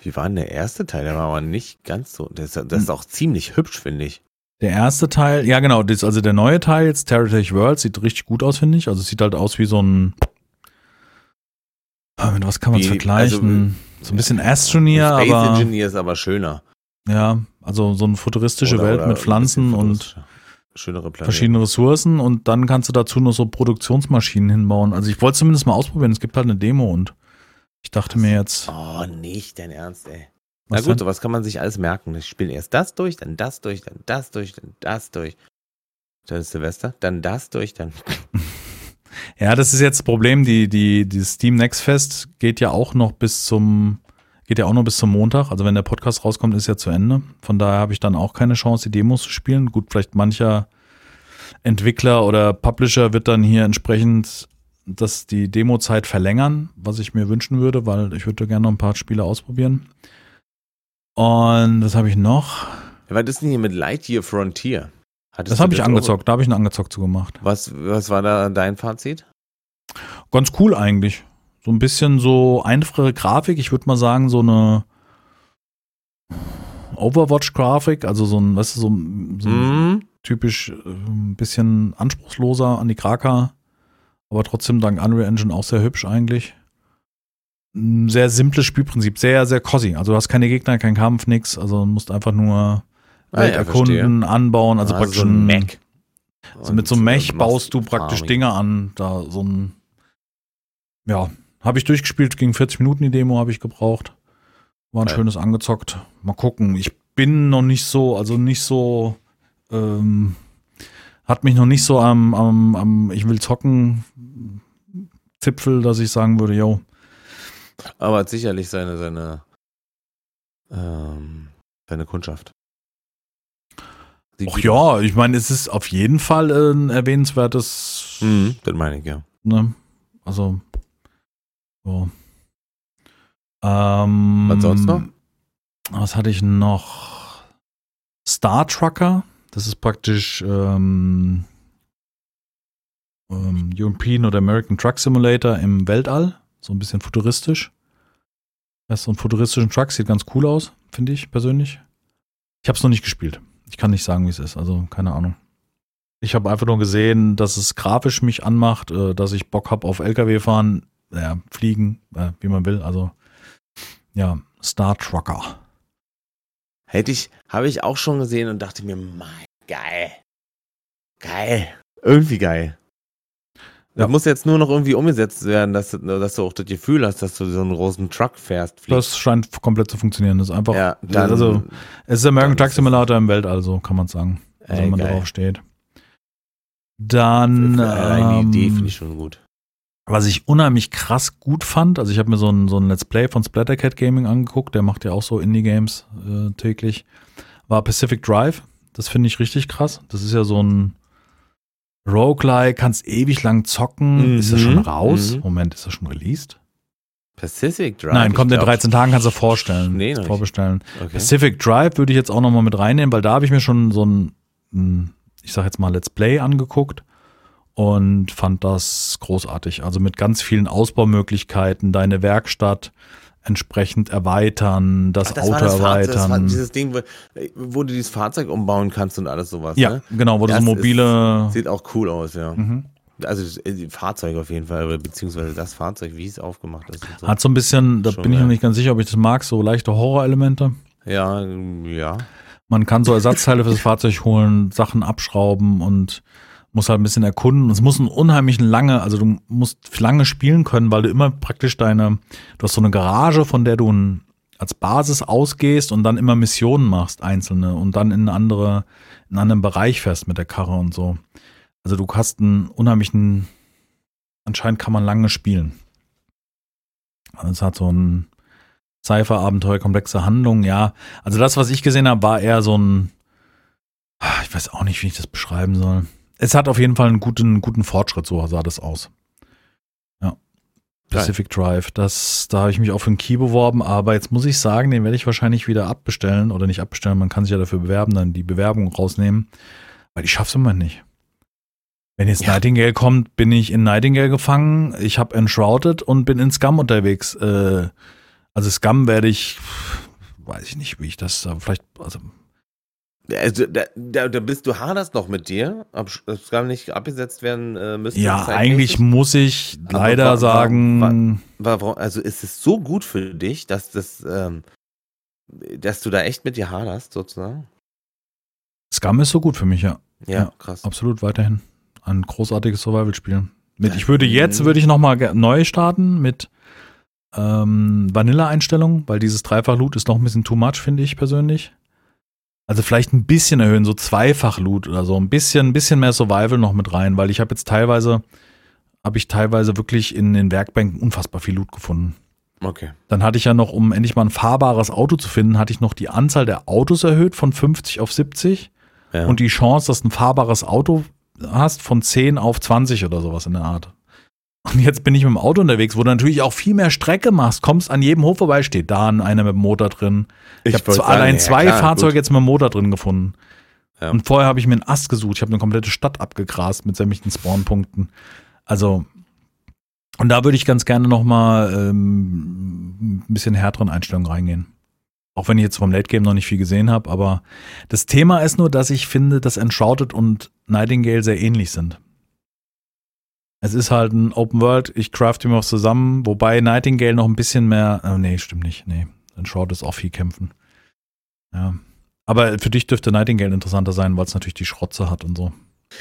Wie war denn der erste Teil? Der war aber nicht ganz so. Das, das ist hm. auch ziemlich hübsch, finde ich. Der erste Teil, ja genau, das, also der neue Teil jetzt, Territory World, sieht richtig gut aus, finde ich. Also es sieht halt aus wie so ein. Ah, mit was kann man es vergleichen? Also, so ein bisschen Astroneer, Space aber. Engineer ist aber schöner. Ja, also so eine futuristische oder, Welt oder mit Pflanzen und verschiedene Ressourcen und dann kannst du dazu noch so Produktionsmaschinen hinbauen. Also ich wollte zumindest mal ausprobieren. Es gibt halt eine Demo und ich dachte mir jetzt. Oh, nicht dein Ernst, ey. Na gut, denn? sowas kann man sich alles merken. Ich spiele erst das durch, dann das durch, dann das durch, dann das durch. Dann ist Silvester, dann das durch, dann. *laughs* ja, das ist jetzt das Problem. Die, die, die Steam Next Fest geht ja auch noch bis zum, geht ja auch noch bis zum Montag. Also wenn der Podcast rauskommt, ist ja zu Ende. Von daher habe ich dann auch keine Chance, die Demos zu spielen. Gut, vielleicht mancher Entwickler oder Publisher wird dann hier entsprechend das die Demo-Zeit verlängern, was ich mir wünschen würde, weil ich würde gerne noch ein paar Spiele ausprobieren. Und was habe ich noch? Was ist denn hier mit Lightyear Frontier? Hattest das habe ich angezockt, da habe ich einen angezockt zu gemacht. Was, was war da dein Fazit? Ganz cool eigentlich. So ein bisschen so einfache Grafik, ich würde mal sagen, so eine Overwatch-Grafik, also so ein, weißt du, so, so mm. typisch äh, ein bisschen anspruchsloser an die Kraka aber trotzdem dank Unreal Engine auch sehr hübsch eigentlich. Ein sehr simples Spielprinzip, sehr, sehr cozy. Also du hast keine Gegner, keinen Kampf, nix. Also du musst einfach nur ah, Welt ja, erkunden, verstehe. anbauen. Also, also praktisch so ein Mech. Also mit so einem Mech baust du praktisch. Dinge an. Da so ein, ja, habe ich durchgespielt, ging 40 Minuten die Demo habe ich gebraucht. War ein ja. schönes angezockt. Mal gucken. Ich bin noch nicht so, also nicht so ähm, hat mich noch nicht so am, am, am ich will zocken Zipfel, dass ich sagen würde, yo. Aber hat sicherlich seine, seine, ähm, seine Kundschaft. Ach ja, ich meine, es ist auf jeden Fall ein erwähnenswertes. Mhm, das meine ich, ja. Ne? Also, so. Ähm, was sonst noch? Was hatte ich noch? Star Trucker das ist praktisch ähm, ähm, European oder American Truck Simulator im Weltall. So ein bisschen futuristisch. Das ist so ein futuristischen Truck, sieht ganz cool aus, finde ich persönlich. Ich habe es noch nicht gespielt. Ich kann nicht sagen, wie es ist, also keine Ahnung. Ich habe einfach nur gesehen, dass es grafisch mich anmacht, äh, dass ich Bock habe auf LKW fahren, ja, fliegen, äh, wie man will. Also ja, Star Trucker. Hätte ich, habe ich auch schon gesehen und dachte mir, mein, geil. Geil. Irgendwie geil. Das ja. muss jetzt nur noch irgendwie umgesetzt werden, dass, dass, du auch das Gefühl hast, dass du so einen großen Truck fährst. Fliegst. Das scheint komplett zu funktionieren. Das ist einfach, ja, dann, also, es ist American Truck Simulator im Weltall, so kann man sagen. Also, wenn man geil. drauf steht. Dann. Ähm, die Idee finde ich schon gut. Was ich unheimlich krass gut fand, also ich habe mir so ein, so ein Let's Play von Splattercat Gaming angeguckt, der macht ja auch so Indie-Games äh, täglich, war Pacific Drive. Das finde ich richtig krass. Das ist ja so ein Roguelike, kannst ewig lang zocken. Mhm. Ist das schon raus? Mhm. Moment, ist das schon released? Pacific Drive? Nein, kommt in 13 Tagen, kannst du vorstellen. Nee, noch vorbestellen. Okay. Pacific Drive würde ich jetzt auch nochmal mit reinnehmen, weil da habe ich mir schon so ein, ich sag jetzt mal, Let's Play angeguckt und fand das großartig. Also mit ganz vielen Ausbaumöglichkeiten, deine Werkstatt, entsprechend erweitern, das, Ach, das Auto war das erweitern. das war dieses Ding, wo, wo du dieses Fahrzeug umbauen kannst und alles sowas. ja, ne? genau, wo du Ja, so es ist- mobile. Sieht auch cool aus, ja. Mhm. Also das äh, Fahrzeug auf jeden Fall, beziehungsweise das Fahrzeug, wie es aufgemacht ist. So. Hat so ein bisschen, da Schon bin ich noch nicht ganz sicher, ob ich das mag, so leichte Horrorelemente. Ja, ja. Man kann so Ersatzteile fürs Fahrzeug holen, Sachen abschrauben und muss halt ein bisschen erkunden. Es muss ein unheimlich lange, also du musst lange spielen können, weil du immer praktisch deine, du hast so eine Garage, von der du ein, als Basis ausgehst und dann immer Missionen machst, einzelne, und dann in eine andere, in einen anderen Bereich fährst mit der Karre und so. Also du hast einen unheimlichen, anscheinend kann man lange spielen. Also es hat so ein Cypher-Abenteuer, komplexe Handlung, ja. Also das, was ich gesehen habe, war eher so ein, ich weiß auch nicht, wie ich das beschreiben soll. Es hat auf jeden Fall einen guten, guten Fortschritt, so sah das aus. Ja. Geil. Pacific Drive, das, da habe ich mich auch für einen Key beworben, aber jetzt muss ich sagen, den werde ich wahrscheinlich wieder abbestellen oder nicht abbestellen, man kann sich ja dafür bewerben, dann die Bewerbung rausnehmen, weil ich schaff's immer nicht. Wenn jetzt Ja. Nightingale kommt, bin ich in Nightingale gefangen, ich habe Enshrouded und bin in Scum unterwegs. Äh, also Scum werde ich, weiß ich nicht, wie ich das da vielleicht, also Also, da, da, da bist du haderst noch mit dir, ob es gar nicht abgesetzt werden äh, müsste. ja, zeitmäßig. eigentlich muss ich leider wa- wa- sagen, Warum, also ist es so gut für dich, dass das, ähm, dass du da echt mit dir haderst, sozusagen? Scum ist so gut für mich, ja. Ja, Ja. krass. Absolut weiterhin. Ein großartiges Survival-Spiel. Mit, ich würde jetzt, würde ich nochmal neu starten mit ähm, Vanilla-Einstellung, weil dieses Dreifach-Loot ist noch ein bisschen too much, finde ich persönlich. Also vielleicht ein bisschen erhöhen, so Zweifach-Loot oder so. Ein bisschen, ein bisschen mehr Survival noch mit rein, weil ich habe jetzt teilweise, habe ich teilweise wirklich in den Werkbänken unfassbar viel Loot gefunden. Okay. Dann hatte ich ja noch, um endlich mal ein fahrbares Auto zu finden, hatte ich noch die Anzahl der Autos erhöht von 50 auf 70 Ja. und die Chance, dass du ein fahrbares Auto hast, von 10 auf 20 oder sowas in der Art. Und jetzt bin ich mit dem Auto unterwegs, wo du natürlich auch viel mehr Strecke machst, kommst an jedem Hof vorbei, steht da einer mit dem Motor drin. Ich, habe wollte zwar allein ja, zwei klar, Fahrzeuge gut. jetzt mit dem Motor drin gefunden. Ja. Und vorher habe ich mir einen Ast gesucht. Ich habe eine komplette Stadt abgegrast mit sämtlichen Spawnpunkten. Also, und da würde ich ganz gerne nochmal ähm, ein bisschen härteren Einstellungen reingehen. Auch wenn ich jetzt vom Late Game noch nicht viel gesehen habe, aber das Thema ist nur, dass ich finde, dass Enshrouded und Nightingale sehr ähnlich sind. Es ist halt ein Open World, ich crafte mir was zusammen, wobei Nightingale noch ein bisschen mehr, oh nee, stimmt nicht, nee. Enshrouded ist auch viel kämpfen. Ja. Aber für dich dürfte Nightingale interessanter sein, weil es natürlich die Schrotze hat und so.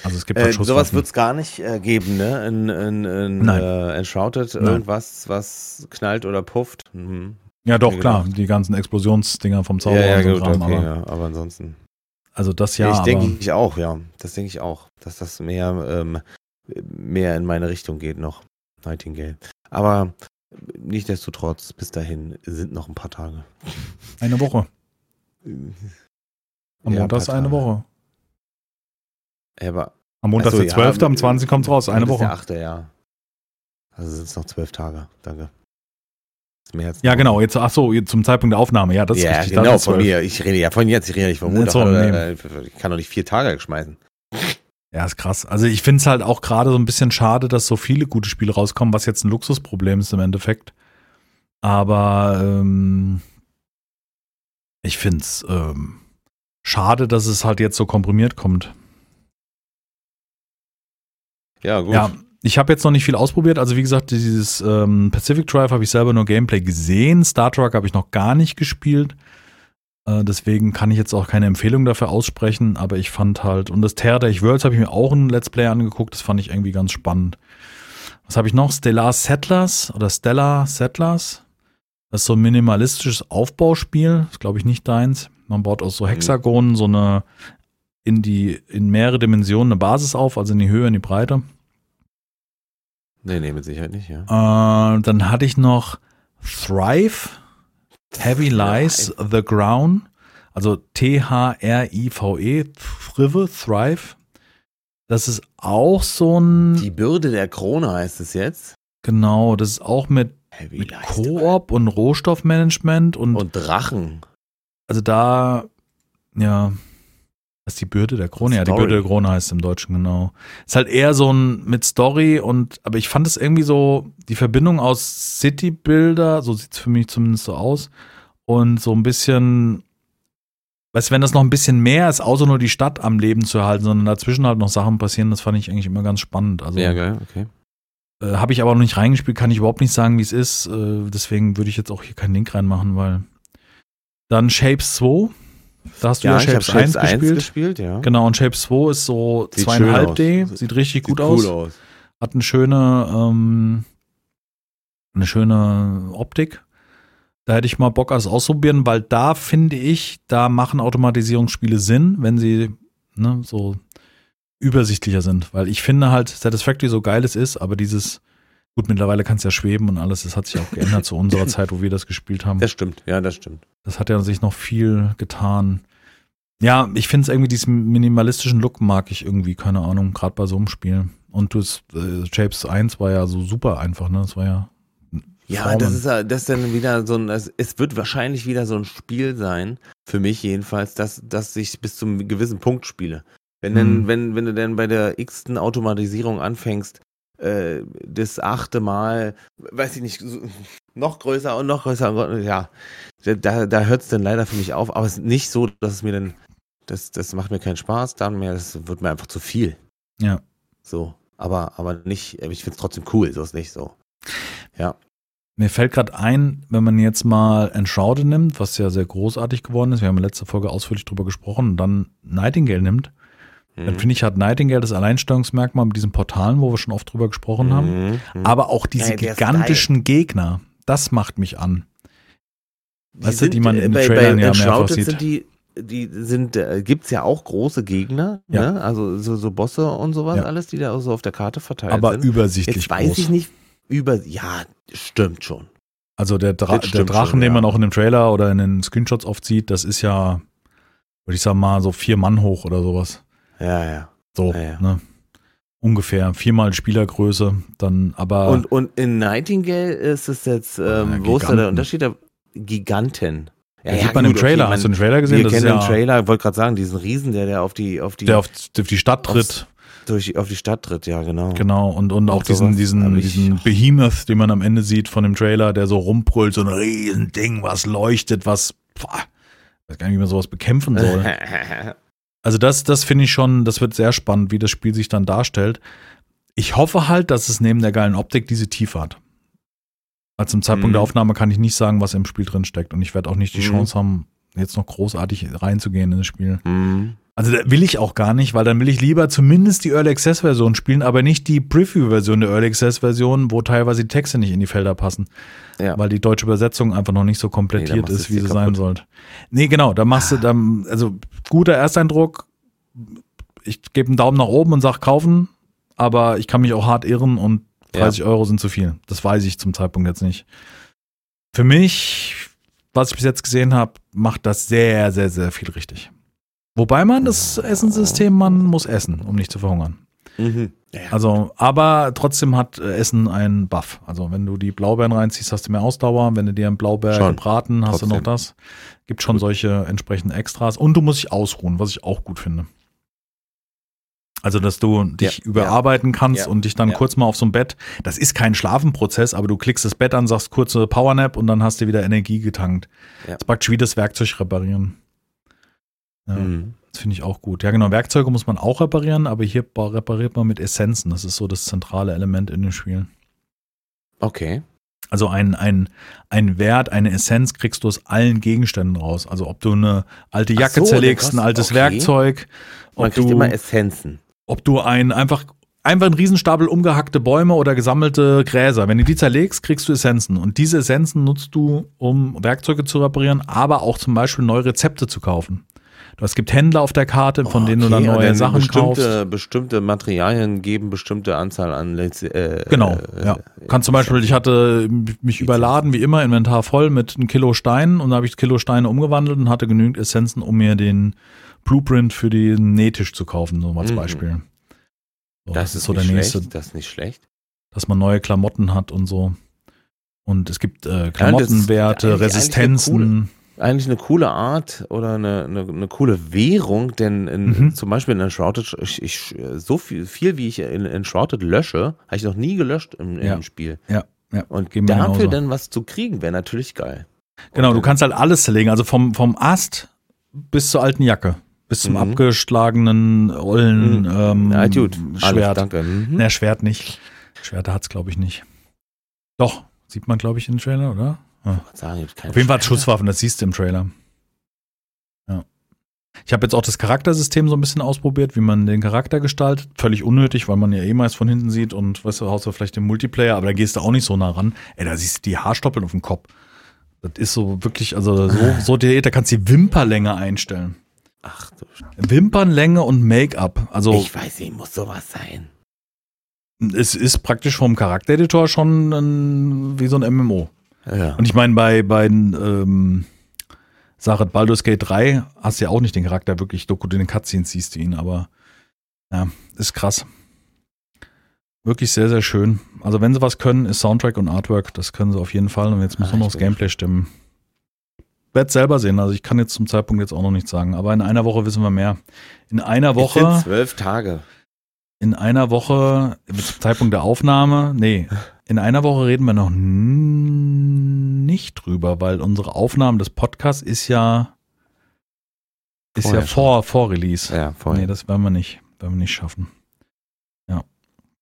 Also es gibt halt Äh, sowas wird es gar nicht äh, geben, ne? In, in, in Nein. Äh, Enshrouded, Nein. irgendwas, was knallt oder pufft. Mhm. Ja, doch, klar, genau. die ganzen Explosionsdinger vom Zauber ja, ja, und so gut, Kram, okay, aber, ja. Aber ansonsten. also das ja, ich denke ich auch, ja. Das denke ich auch, dass das mehr, ähm, mehr in meine Richtung geht noch. Nightingale. Aber nichtsdestotrotz, bis dahin sind noch ein paar Tage. eine Woche. *laughs* Am Ja, ein Montag ist eine Tage. Woche. Ja, aber Am Montag Ach so, ist der ja, 12., am 20. kommt's raus, eine Woche. Der 8. ja. Also sind es noch zwölf Tage. Danke. Ja, genau, jetzt, ach so, zum Zeitpunkt der Aufnahme, ja, das ist ja, richtig. genau, von 12. mir. Ich rede ja von jetzt, ich rede nicht von Ja, Montag. so, oder, äh, Ich kann doch nicht vier Tage schmeißen. Ja, ist krass. Also ich finde es halt auch gerade so ein bisschen schade, dass so viele gute Spiele rauskommen, was jetzt ein Luxusproblem ist im Endeffekt. Aber ähm, ich finde es ähm, schade, dass es halt jetzt so komprimiert kommt. Ja, gut. Ja, ich habe jetzt noch nicht viel ausprobiert. Also wie gesagt, dieses ähm, Pacific Drive habe ich selber nur Gameplay gesehen. Star Trek habe ich noch gar nicht gespielt. Äh, deswegen kann ich jetzt auch keine Empfehlung dafür aussprechen. Aber ich fand halt, und das Terra Day Worlds habe ich mir auch ein Let's Play angeguckt. Das fand ich irgendwie ganz spannend. Was habe ich noch? Stellar Settlers oder Stellar Settlers. Das ist so ein minimalistisches Aufbauspiel. Das glaube ich nicht deins. Man baut aus so Hexagonen so eine in die in mehrere Dimensionen eine Basis auf, also in die Höhe, in die Breite. Nee, nee, mit Sicherheit nicht, ja. Äh, dann hatte ich noch Thrive, Heavy Lies the Ground, also T-H-R-I-V-E, Thrive, Thrive. Das ist auch so ein, Die Bürde der Krone heißt es jetzt. genau, das ist auch mit, Heavy mit. Koop und Rohstoffmanagement und, Und Drachen. also da, ja, Was ist die Bürde der Krone? Ja, die Bürde der Krone heißt im Deutschen, genau. Ist halt eher so ein mit Story und, aber ich fand es irgendwie so, die Verbindung aus City-Bilder, so sieht es für mich zumindest so aus, und so ein bisschen, weißt du, wenn das noch ein bisschen mehr ist, außer nur die Stadt am Leben zu erhalten, sondern dazwischen halt noch Sachen passieren, das fand ich eigentlich immer ganz spannend. Also, ja, geil, okay. Äh, Habe ich aber noch nicht reingespielt, kann ich überhaupt nicht sagen, wie es ist. Äh, deswegen würde ich jetzt auch hier keinen Link reinmachen, weil. Dann Shapes 2 da hast du ja, ja Shapes, Shapes 1, 1 gespielt. gespielt. ja. Genau, und Shapes 2 ist so zweieinhalb D, sieht richtig sieht gut cool aus. aus. Hat eine schöne, ähm, eine schöne Optik. Da hätte ich mal Bock, das ausprobieren, weil da finde ich, da machen Automatisierungsspiele Sinn, wenn sie ne, so übersichtlicher sind. Weil ich finde halt, Satisfactory so geil es ist, aber dieses, gut, mittlerweile kann es ja schweben und alles, das hat sich auch geändert zu unserer *laughs* Zeit, wo wir das gespielt haben. Das stimmt, ja, das stimmt. Das hat ja sich noch viel getan. Ja, ich finde es irgendwie, diesen minimalistischen Look mag ich irgendwie, keine Ahnung, gerade bei so einem Spiel. Und das äh, Shapes 1 war ja so super einfach, ne? Das war ja. Ja, Formen. das ist ja, das ist dann wieder so ein, es wird wahrscheinlich wieder so ein Spiel sein, für mich jedenfalls, dass, dass ich bis zum gewissen Punkt spiele. Wenn, hm. denn, wenn, wenn du dann bei der x-ten Automatisierung anfängst, äh, das achte Mal, weiß ich nicht, so, *laughs* noch größer und noch größer, ja, da, da hört es dann leider für mich auf, aber es ist nicht so, dass es mir dann, das, das macht mir keinen Spaß, dann mehr, das wird mir einfach zu viel. Ja. So, aber, aber nicht, ich finde es trotzdem cool, so ist nicht so. Ja. Mir fällt gerade ein, wenn man jetzt mal Enshrouded nimmt, was ja sehr großartig geworden ist, wir haben in letzter Folge ausführlich drüber gesprochen, und dann Nightingale nimmt, mhm. dann finde ich, hat Nightingale das Alleinstellungsmerkmal mit diesen Portalen, wo wir schon oft drüber gesprochen haben, mhm. aber auch diese ja, gigantischen Gegner, das macht mich an. Die weißt sind, du, die man in den Trailern ja mehrfach sieht. Sind die, die sind, äh, gibt's ja auch große Gegner, ja. ne? also so, so Bosse und sowas ja. alles, die da so auf der Karte verteilt Aber sind. Aber übersichtlich Jetzt weiß groß. ich nicht, über, ja, stimmt schon. Also der, Dra der Drachen, schon, den man auch in dem Trailer oder in den Screenshots oft sieht, das ist ja, würde ich sagen mal, so vier Mann hoch oder sowas. Ja, ja. So, ja, ne? Ungefähr viermal Spielergröße, dann aber. Und, und in Nightingale ist es jetzt, ähm, wo ist da der Unterschied? Giganten. Ja, ja, sieht man gut, im Trailer. Okay, Hast du den Trailer gesehen? Wir das kennen ja, den Trailer, ich wollte gerade sagen, diesen Riesen, der, der auf die, auf die. Der auf, auf die Stadt tritt. Durch, auf die Stadt tritt, ja, genau. Genau, und, und auch diesen, diesen, diesen Behemoth, den man am Ende sieht von dem Trailer, der so rumbrüllt, so ein Riesending, was leuchtet, was, pff, ich weiß gar nicht, wie man sowas bekämpfen soll. *laughs* also das, das finde ich schon, das wird sehr spannend, wie das Spiel sich dann darstellt. Ich hoffe halt, dass es neben der geilen Optik diese Tiefe hat. Also zum Zeitpunkt mhm. der Aufnahme kann ich nicht sagen, was im Spiel drin steckt. Und ich werde auch nicht die mhm. Chance haben, jetzt noch großartig reinzugehen in das Spiel. Mhm. Also da will ich auch gar nicht, weil dann will ich lieber zumindest die Early Access Version spielen, aber nicht die Preview Version der Early Access Version, wo teilweise die Texte nicht in die Felder passen. Ja. Weil die deutsche Übersetzung einfach noch nicht so komplettiert nee, ist, wie sie kaputt. sein sollte. Nee, genau, da machst ah. du dann, also guter Ersteindruck. Ich gebe einen Daumen nach oben und sag kaufen, aber ich kann mich auch hart irren und 30 ja. Euro sind zu viel. Das weiß ich zum Zeitpunkt jetzt nicht. Für mich, was ich bis jetzt gesehen habe, macht das sehr, sehr, sehr viel richtig. Wobei man das Essenssystem, man muss essen, um nicht zu verhungern. Mhm. Ja. Also, aber trotzdem hat äh, Essen einen Buff. Also, wenn du die Blaubeeren reinziehst, hast du mehr Ausdauer. Wenn du dir einen Blaubeer schon. gebraten, hast trotzdem. du noch das. Gibt schon solche entsprechenden Extras. Und du musst dich ausruhen, was ich auch gut finde. Also, dass du dich ja, überarbeiten kannst ja, und dich dann ja. kurz mal auf so ein Bett. Das ist kein Schlafenprozess, aber du klickst das Bett an, sagst kurze Powernap und dann hast du wieder Energie getankt. Das ist praktisch wie das Werkzeug reparieren. Mhm. Das finde ich auch gut. Ja, genau. Werkzeuge muss man auch reparieren, aber hier repariert man mit Essenzen. Das ist so das zentrale Element in dem Spiel. Okay. Also ein, ein, ein Wert, eine Essenz kriegst du aus allen Gegenständen raus. Also ob du eine alte Jacke so, zerlegst, ein altes okay. Werkzeug. Man kriegt du, immer Essenzen ob du ein einfach einfach ein Riesenstapel umgehackte Bäume oder gesammelte Gräser. Wenn du die zerlegst, kriegst du Essenzen. Und diese Essenzen nutzt du, um Werkzeuge zu reparieren, aber auch zum Beispiel neue Rezepte zu kaufen. Es gibt Händler auf der Karte, von okay, denen du dann neue Sachen bestimmte, kaufst. Bestimmte Materialien geben bestimmte Anzahl an. Äh, genau, äh, ja. Kann zum Beispiel, ich hatte mich überladen, wie immer, Inventar voll mit einem Kilo Steinen und da habe ich Kilo Steine umgewandelt und hatte genügend Essenzen, um mir den Blueprint für den Nähtisch zu kaufen, so mal als mhm. Beispiel. So, das, das, ist so der nächste. Schlecht, das ist nicht schlecht. Dass man neue Klamotten hat und so. Und es gibt äh, Klamottenwerte, ja, Resistenzen. eigentlich eine coole Art oder eine, eine, eine coole Währung, denn in, Mhm. zum Beispiel in Enshrouded, ich, ich, so viel, viel wie ich in Enshrouded lösche, habe ich noch nie gelöscht im, Ja. im Spiel. Ja, ja. Und dafür genauso. dann was zu kriegen, wäre natürlich geil. Genau, Und du kannst halt alles zerlegen. Also vom, vom Ast bis zur alten Jacke. Bis zum Mhm. abgeschlagenen, ollen Mhm. ähm, Ja, gut. Alles, Schwert. danke. Mhm. Ne, Schwert nicht. Schwerte hat's, glaube ich, nicht. Doch, sieht man, glaube ich, im Trailer, oder? Ja. Sagen, Auf jeden Fall Schwere. Schusswaffen, das siehst du im Trailer. Ja. Ich habe jetzt auch das Charaktersystem so ein bisschen ausprobiert, wie man den Charakter gestaltet. Völlig unnötig, weil man ja eh meist von hinten sieht und weißt du, außer vielleicht im Multiplayer, aber da gehst du auch nicht so nah ran. Ey, da siehst du die Haarstoppeln auf dem Kopf. Das ist so wirklich, also so, *laughs* so detailliert, da kannst du die Wimperlänge einstellen. Ach du Sch- Wimpernlänge und Make-up. Also Ich weiß nicht, muss sowas sein. es ist praktisch vom Charaktereditor schon ein, wie so ein MMO. Ja. Und ich meine, bei, bei ähm, Sache Baldur's Gate 3 hast du ja auch nicht den Charakter wirklich, du in den Cutscenes siehst du ihn, aber ja, ist krass. Wirklich sehr, sehr schön. Also wenn sie was können, ist Soundtrack und Artwork, das können sie auf jeden Fall. Und jetzt müssen Ah, noch ich das Gameplay stimmen. Werd selber sehen, also ich kann jetzt zum Zeitpunkt jetzt auch noch nichts sagen, aber in einer Woche wissen wir mehr. In einer Es sind Woche, zwölf Tage. in einer Woche, zum Zeitpunkt der Aufnahme, nee, in einer Woche reden wir noch nicht drüber, weil unsere Aufnahme des Podcasts ist ja ist Vorher ja vor, vor Release. Ja, vorher. Nee, das werden wir nicht, werden wir nicht schaffen.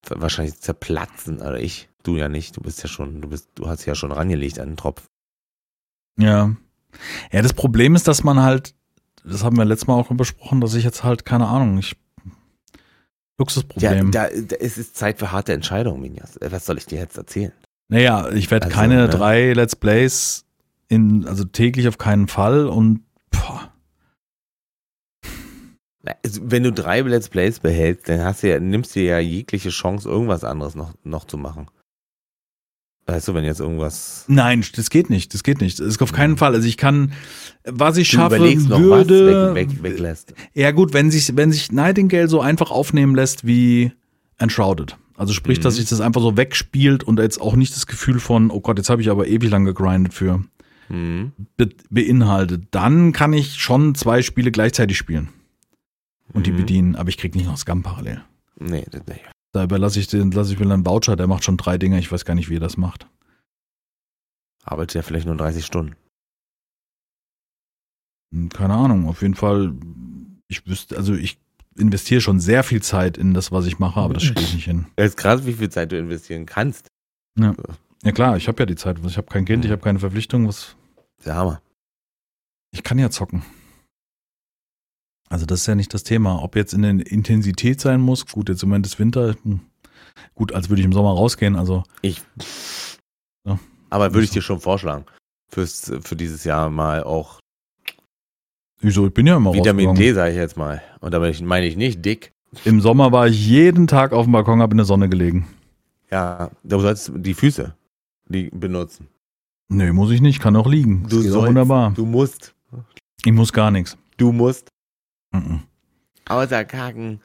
Wahrscheinlich zerplatzen, oder ich. Du ja nicht. Du bist ja schon, du bist, du hast ja schon rangelegt an den Tropf. Ja. Ja, das Problem ist, dass man halt, das haben wir letztes Mal auch besprochen, dass ich jetzt halt, keine Ahnung, ich Ja, Luxusproblem. da, da, es ist Zeit für harte Entscheidungen, Minjas. Äh, Was soll ich dir jetzt erzählen? naja, ich werde Also, keine ne? drei Let's Plays in, also täglich auf keinen Fall und boah, also, wenn du drei Let's Plays behältst, dann hast du ja, nimmst du ja jegliche Chance, irgendwas anderes noch, noch zu machen. Weißt du, wenn jetzt irgendwas. Nein, das geht nicht. Das geht nicht. Das ist auf keinen Fall. Also ich kann, was ich Du schaffe, überlegst noch würde. was weg, weg, weglässt. Ja gut, wenn sich, wenn sich Nightingale so einfach aufnehmen lässt wie Enshrouded. Also sprich, Mhm. dass sich das einfach so wegspielt und jetzt auch nicht das Gefühl von, oh Gott, jetzt habe ich aber ewig lang gegrindet für Mhm. be beinhaltet. Dann kann ich schon zwei Spiele gleichzeitig spielen und die Mhm. bedienen, aber ich krieg nicht noch Scum parallel. Nee, das, nee. Da überlasse ich den, lasse ich mir einen Voucher, der macht schon drei Dinge, ich weiß gar nicht, wie er das macht. Arbeitet ja vielleicht nur 30 Stunden. Hm, Keine Ahnung, auf jeden Fall, ich wüsste, also ich investiere schon sehr viel Zeit in das, was ich mache, aber das kriege ich nicht hin. Es ist krass, wie viel Zeit du investieren kannst. Ja klar, ich habe ja die Zeit, ich habe kein Kind, ich habe keine Verpflichtung, was, Der Hammer. ich kann ja zocken. Also das ist ja nicht das Thema. Ob jetzt in der Intensität sein muss, gut, jetzt im Moment ist Winter, hm, gut, als würde ich im Sommer rausgehen, also Ich. Ja. Aber würde ich dir schon vorschlagen. Fürs, für dieses Jahr mal auch wieso, ich bin ja immer Vitamin. D, sage ich jetzt mal. Und damit meine ich nicht dick. Im Sommer war ich jeden Tag auf dem Balkon, habe in der Sonne gelegen. Ja, du sollst die Füße die benutzen. Nee, muss ich nicht, kann auch liegen. Das Du auch sollst. wunderbar. Du musst. Ich muss gar nichts. Du musst. Mhm. Außer kacken.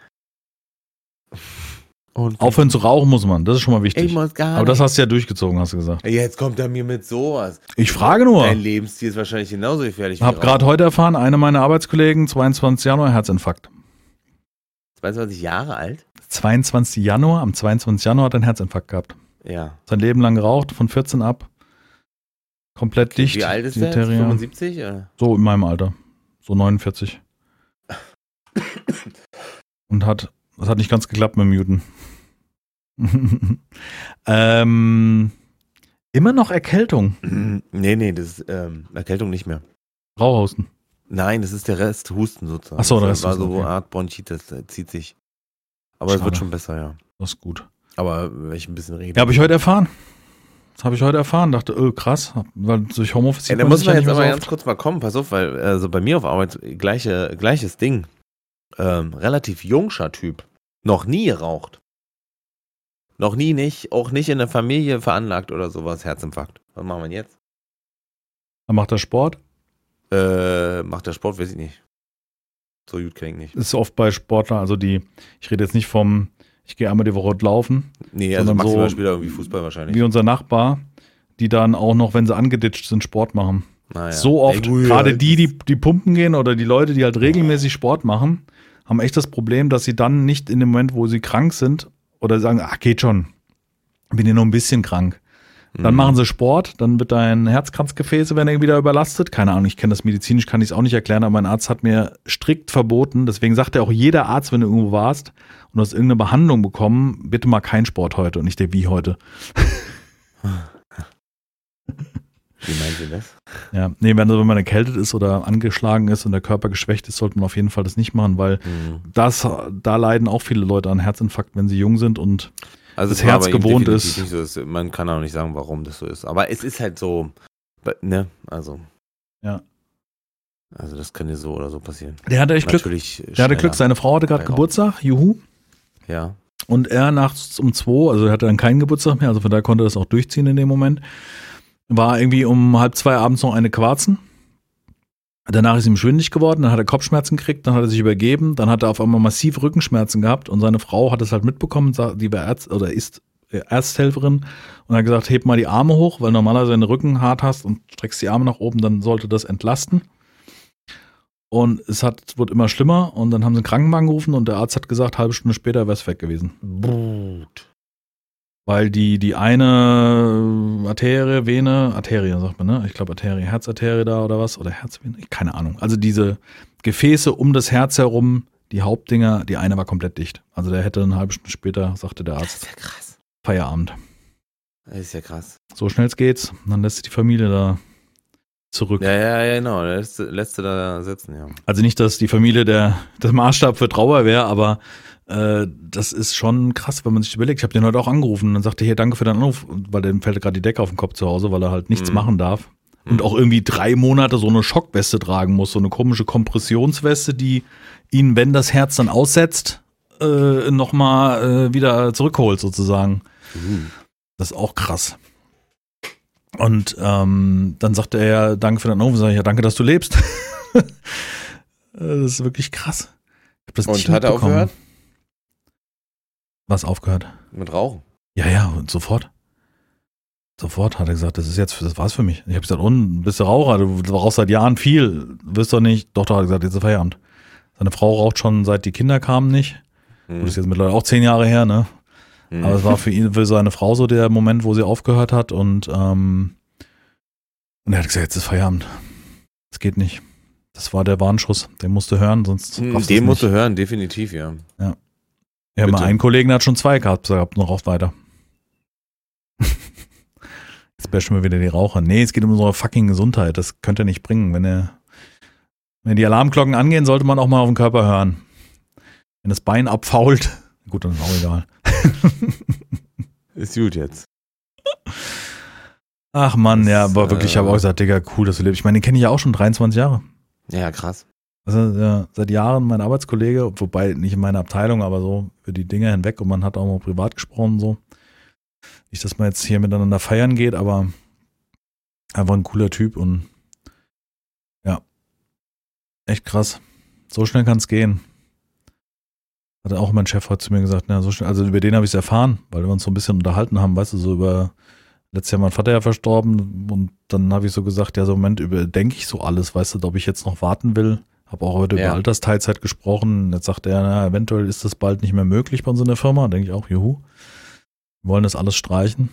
Und Aufhören zu rauchen muss man, das ist schon mal ich wichtig. muss gar Aber das hast du ja durchgezogen, hast du gesagt. Jetzt kommt er mir mit sowas. Ich frage nur. Dein Lebensstil ist wahrscheinlich genauso gefährlich. Ich habe gerade heute erfahren, eine meiner Arbeitskollegen, 22. Januar, Herzinfarkt. 22 Jahre alt? 22. Januar, am 22. Januar hat er einen Herzinfarkt gehabt. Ja. Sein Leben lang geraucht, von 14 ab. Komplett dicht. Wie alt ist der? jetzt? Terrier. 75? Oder? So in meinem Alter. So 49. Und hat, das hat nicht ganz geklappt mit Muten. *laughs* ähm, immer noch Erkältung. nee, nee, das ist ähm, Erkältung nicht mehr. Rauhausen. Nein, das ist der Rest Husten sozusagen. Ach so, der das Rest war Husten, so okay. eine Art Bronchitis, der zieht sich. Aber es Schade. wird schon besser, ja. Das ist gut. Aber wenn ich ein bisschen rede. Ja, habe ich heute erfahren. Das habe ich heute erfahren. Dachte, öh, krass. Weil durch Homeoffice Ja, da muss man jetzt aber ganz kurz mal kommen. Pass auf, weil also bei mir auf Arbeit gleiche, gleiches Ding. Ähm, relativ jungscher Typ. Noch nie geraucht. Noch nie nicht. Auch nicht in der Familie veranlagt oder sowas. Herzinfarkt. Was machen wir jetzt? Dann macht er Sport. Äh, macht der Sport, weiß ich nicht. So gut kenne ich nicht. Ist oft bei Sportlern, also die, ich rede jetzt nicht vom, ich gehe einmal die Woche laufen, Nee, also Sondern maximal so spielt er irgendwie Fußball wahrscheinlich. wie unser Nachbar, die dann auch noch, wenn sie angeditscht sind, Sport machen. Naja. So oft, gerade die, die, die pumpen gehen oder die Leute, die halt regelmäßig Sport machen, haben echt das Problem, dass sie dann nicht in dem Moment, wo sie krank sind oder sagen, ach, geht schon, bin ja nur ein bisschen krank. Dann mhm. machen sie Sport, dann wird dein Herzkranzgefäße werden irgendwie wieder überlastet. Keine Ahnung, ich kenne das medizinisch, kann ich es auch nicht erklären, aber mein Arzt hat mir strikt verboten. Deswegen sagt er auch jeder Arzt, wenn du irgendwo warst und du hast irgendeine Behandlung bekommen, bitte mal kein Sport heute und nicht der wie heute. Wie meinen Sie das? Ja, nee, wenn, wenn man erkältet ist oder angeschlagen ist und der Körper geschwächt ist, sollte man auf jeden Fall das nicht machen, weil mhm. das, da leiden auch viele Leute an Herzinfarkt, wenn sie jung sind und also das Herz gewohnt ist. So. Man kann auch nicht sagen, warum das so ist. Aber es ist halt so, ne, also. Ja. Also das könnte so oder so passieren. Der hatte echt Glück. Der hatte Glück, seine Frau hatte gerade Geburtstag, juhu. Ja. Und er nachts um zwei, also er hatte dann keinen Geburtstag mehr, also von daher konnte er das auch durchziehen in dem Moment. War irgendwie um halb zwei abends noch eine Quarzen. Danach ist ihm schwindig geworden, dann hat er Kopfschmerzen gekriegt, dann hat er sich übergeben, dann hat er auf einmal massiv Rückenschmerzen gehabt und seine Frau hat es halt mitbekommen, die war Ärzt oder ist Ersthelferin und hat gesagt, heb mal die Arme hoch, weil normalerweise wenn du Rücken hart hast und streckst die Arme nach oben, dann sollte das entlasten. Und es hat, wurde immer schlimmer und dann haben sie einen Krankenwagen gerufen und der Arzt hat gesagt, halbe Stunde später wäre es weg gewesen. Brut. Weil die, die eine Arterie, Vene, Arterie sagt man, ne? Ich glaube Arterie, Herzarterie da oder was? Oder Herzvene? Keine Ahnung. Also diese Gefäße um das Herz herum, die Hauptdinger, die eine war komplett dicht. Also der hätte eine halbe Stunde später, sagte der Arzt. Das ist ja krass. Feierabend. Das ist ja krass. So schnell es geht's. Dann lässt sich die Familie da zurück. Ja, ja, ja, genau. Der lässt, lässt da sitzen, ja. Also nicht, dass die Familie der, der Maßstab für Trauer wäre, aber äh, das ist schon krass, wenn man sich überlegt. Ich habe den heute auch angerufen und dann sagte, hier, danke für deinen Anruf, weil dem fällt gerade die Decke auf den Kopf zu Hause, weil er halt nichts mhm. machen darf. Und mhm. auch irgendwie drei Monate so eine Schockweste tragen muss, so eine komische Kompressionsweste, die ihn, wenn das Herz dann aussetzt, äh, nochmal äh, wieder zurückholt, sozusagen. Mhm. Das ist auch krass. Und ähm, dann sagte er, danke für deinen Anruf. Und sage ich, ja, danke, dass du lebst. *laughs* das ist wirklich krass. Ich hab das Und hat er aufgehört? Was aufgehört? Mit Rauchen? Ja, ja, und sofort. Sofort hat er gesagt, das ist jetzt, das war's für mich. Ich habe gesagt, und bist du Raucher, du rauchst seit Jahren viel, wirst doch nicht. Doch, doch, hat er gesagt, jetzt ist Feierabend. Seine Frau raucht schon seit die Kinder kamen nicht. Hm. Das ist jetzt mittlerweile auch zehn Jahre her, ne? Hm. Aber es war für ihn, für seine Frau so der Moment, wo sie aufgehört hat und, ähm, und er hat gesagt, jetzt ist Feierabend. Das geht nicht. Das war der Warnschuss. Den musste hören, sonst. Hm, den musste hören, definitiv, ja. Ja. Ja, mal einen Kollegen hat schon zwei gehabt, gehabt noch auch weiter. *laughs* Jetzt bashen wir wieder die Raucher. Nee, es geht um unsere fucking Gesundheit. Das könnt ihr nicht bringen. Wenn, ihr, wenn die Alarmglocken angehen, sollte man auch mal auf den Körper hören. Wenn das Bein abfault, *laughs* gut, dann ist auch egal. ist gut jetzt. Ach man, ja, aber wirklich, ich habe auch gesagt, Digga, cool, dass du lebst. Ich meine, den kenne ich ja auch schon 23 Jahre. Ja, krass. Also seit Jahren mein Arbeitskollege, wobei nicht in meiner Abteilung, aber so für die Dinge hinweg und man hat auch mal privat gesprochen so. Nicht, dass man jetzt hier miteinander feiern geht, aber einfach ein cooler Typ und ja, echt krass. So schnell kann es gehen. Hat auch mein Chef heute zu mir gesagt, na, so schnell, also über den habe ich es erfahren, weil wir uns so ein bisschen unterhalten haben, weißt du, so über letztes Jahr mein Vater ja verstorben und dann habe ich so gesagt, ja, so Moment überdenke ich so alles, weißt du, ob ich jetzt noch warten will habe auch heute ja. über Altersteilzeit gesprochen. Jetzt sagt er, na, eventuell ist das bald nicht mehr möglich bei so einer Firma. Denke ich auch, juhu. Wir wollen das alles streichen.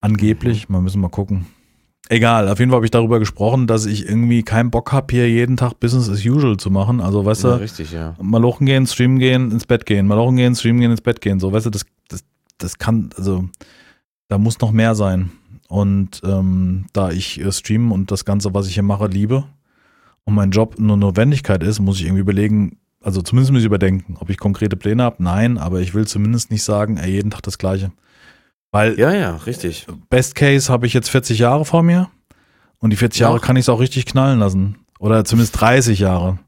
Angeblich, wir müssen mal gucken. Egal, auf jeden Fall habe ich darüber gesprochen, dass ich irgendwie keinen Bock habe, hier jeden Tag Business as usual zu machen. Also, weißt ja, du, richtig, ja. mal lochen gehen, streamen gehen, ins Bett gehen, mal lochen gehen, streamen gehen, ins Bett gehen. So, weißt du, das, das, das kann, also, da muss noch mehr sein. Und ähm, da ich äh, streamen und das Ganze, was ich hier mache, liebe, und mein Job nur Notwendigkeit ist, muss ich irgendwie überlegen, also zumindest muss ich überdenken, ob ich konkrete Pläne habe. Nein, aber ich will zumindest nicht sagen, ey, jeden Tag das Gleiche. Weil. Ja, ja, richtig. Best Case habe ich jetzt 40 Jahre vor mir. Und die 40 Jahre kann ich es auch richtig knallen lassen. Oder zumindest 30 Jahre.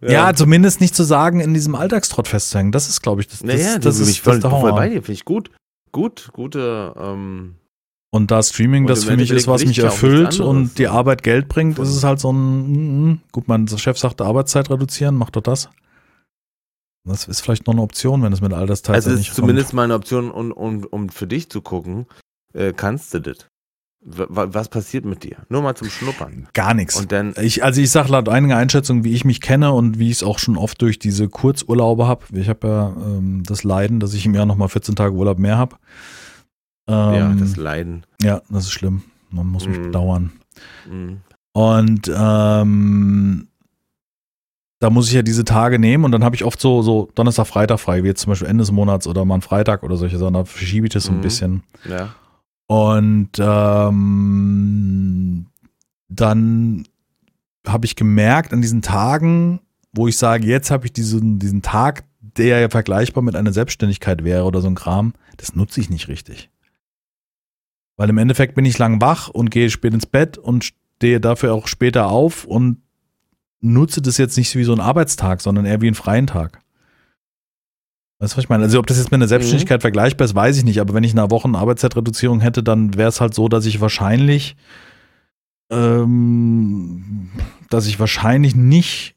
Ja. ja. zumindest nicht zu sagen, in diesem Alltagstrott festzuhängen. Das ist, glaube ich, das, das, naja, das, das ist voll, voll bei dir. Finde ich gut. Gut, gute, ähm, und da Streaming das für mich ist, was mich erfüllt und die Arbeit Geld bringt, ist es halt so ein, gut, mein Chef sagte Arbeitszeit reduzieren, mach doch das. Das ist vielleicht noch eine Option, wenn es mit Altersteilzeit also nicht Also ist zumindest kommt. mal eine Option, um, um, um für dich zu gucken, äh, kannst du das? Was passiert mit dir? Nur mal zum Schnuppern. Gar nichts. Und dann, Ich, also ich sage laut einiger Einschätzungen, wie ich mich kenne und wie ich es auch schon oft durch diese Kurzurlaube habe. Ich habe ja ähm, das Leiden, dass ich im Jahr nochmal 14 Tage Urlaub mehr habe. Ähm, ja, das Leiden. ja, das ist schlimm. Man muss mich Mhm. bedauern. Mhm. Und ähm, da muss ich ja diese Tage nehmen und dann habe ich oft so, so Donnerstag, Freitag frei, wie jetzt zum Beispiel Ende des Monats oder mal einen Freitag oder solche Sachen. Da verschiebe ich das so ein Mhm. bisschen. Ja. Und ähm, dann habe ich gemerkt an diesen Tagen, wo ich sage, jetzt habe ich diesen, diesen Tag, der ja vergleichbar mit einer Selbstständigkeit wäre oder so ein Kram, das nutze ich nicht richtig. Weil im Endeffekt bin ich lang wach und gehe spät ins Bett und stehe dafür auch später auf und nutze das jetzt nicht wie so ein Arbeitstag, sondern eher wie einen freien Tag. Weißt du, was ich meine? Also, ob das jetzt mit einer Selbstständigkeit vergleichbar ist, weiß ich nicht. Aber wenn ich eine Wochen Arbeitszeitreduzierung hätte, dann wäre es halt so, dass ich wahrscheinlich, ähm, dass ich wahrscheinlich nicht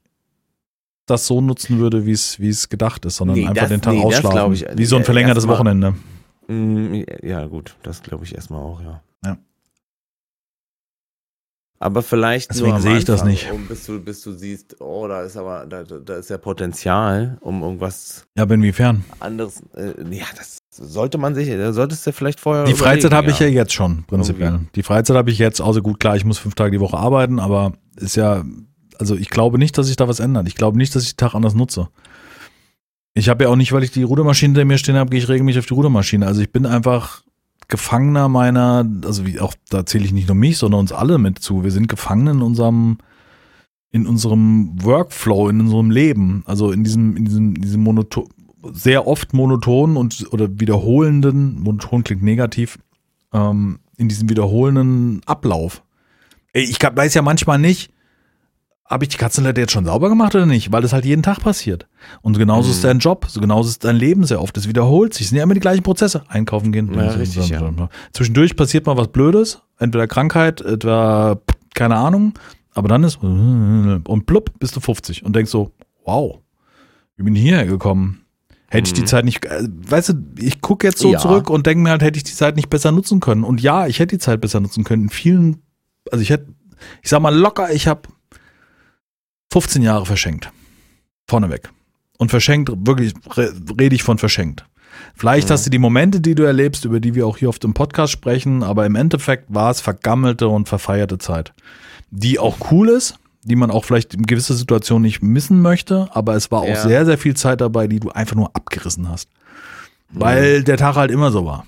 das so nutzen würde, wie es, wie es gedacht ist, sondern Nee, einfach das- den Tag nee, ausschlafen. wie so ein äh, verlängertes Wochenende. Mm, Ja, gut, das glaube ich erstmal auch, ja. Ja. Aber vielleicht Deswegen sehe ich das nicht. Um, bis, du, bis du siehst, oh, da ist aber, da, da ist ja Potenzial, um irgendwas Ja, aber inwiefern? anderes. Äh, ja, das sollte man sich, da solltest du vielleicht vorher. Die Freizeit habe ich ja jetzt schon, prinzipiell. Irgendwie. Die Freizeit habe ich jetzt, außer gut, klar, ich muss fünf Tage die Woche arbeiten, aber ist ja, also ich glaube nicht, dass sich da was ändert. Ich glaube nicht, dass ich den Tag anders nutze. Ich habe ja auch nicht, weil ich die Rudermaschine hinter mir stehen habe, gehe ich regelmäßig auf die Rudermaschine. Also ich bin einfach Gefangener meiner, also wie auch, da zähle ich nicht nur mich, sondern uns alle mit zu. Wir sind Gefangene in unserem, in unserem Workflow, in unserem Leben. Also in diesem, in diesem, diesem monoton, sehr oft monotonen und oder wiederholenden, monoton klingt negativ, ähm, in diesem wiederholenden Ablauf. Ich weiß ja manchmal nicht, habe ich die Katzenleiter jetzt schon sauber gemacht oder nicht, weil das halt jeden Tag passiert. Und genauso Mhm. ist dein Job, so genauso ist dein Leben sehr oft. Es wiederholt sich, es sind ja immer die gleichen Prozesse. Einkaufen gehen. Ja, richtig, ja. Zwischendurch passiert mal was Blödes, entweder Krankheit, etwa keine Ahnung, aber dann ist und plupp, bist du 50 und denkst so, wow, wie bin ich hierher gekommen? Hätte ich die Mhm. Zeit nicht, äh, weißt du, ich gucke jetzt so Ja. zurück und denke mir halt, hätte ich die Zeit nicht besser nutzen können. Und ja, ich hätte die Zeit besser nutzen können. In vielen, also ich hätte, ich sag mal locker, ich habe 15 Jahre verschenkt. Vorneweg. Und verschenkt, wirklich, re- rede ich von verschenkt. Vielleicht Mhm. hast du die Momente, die du erlebst, über die wir auch hier auf dem Podcast sprechen, aber im Endeffekt war es vergammelte und verfeierte Zeit. Die auch cool ist, die man auch vielleicht in gewisser Situation nicht missen möchte, aber es war auch Ja. sehr, sehr viel Zeit dabei, die du einfach nur abgerissen hast. Weil der Tag halt immer so war.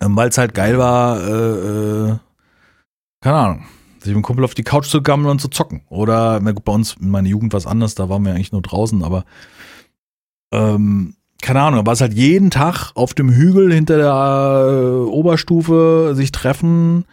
Ähm, Weil es halt geil war, äh, äh, keine Ahnung, sich mit dem Kumpel auf die Couch zu gammeln und zu zocken. Oder, na gut, bei uns in meiner Jugend war es anders, da waren wir eigentlich nur draußen, aber ähm, keine Ahnung, war es halt jeden Tag auf dem Hügel hinter der äh, Oberstufe sich treffen,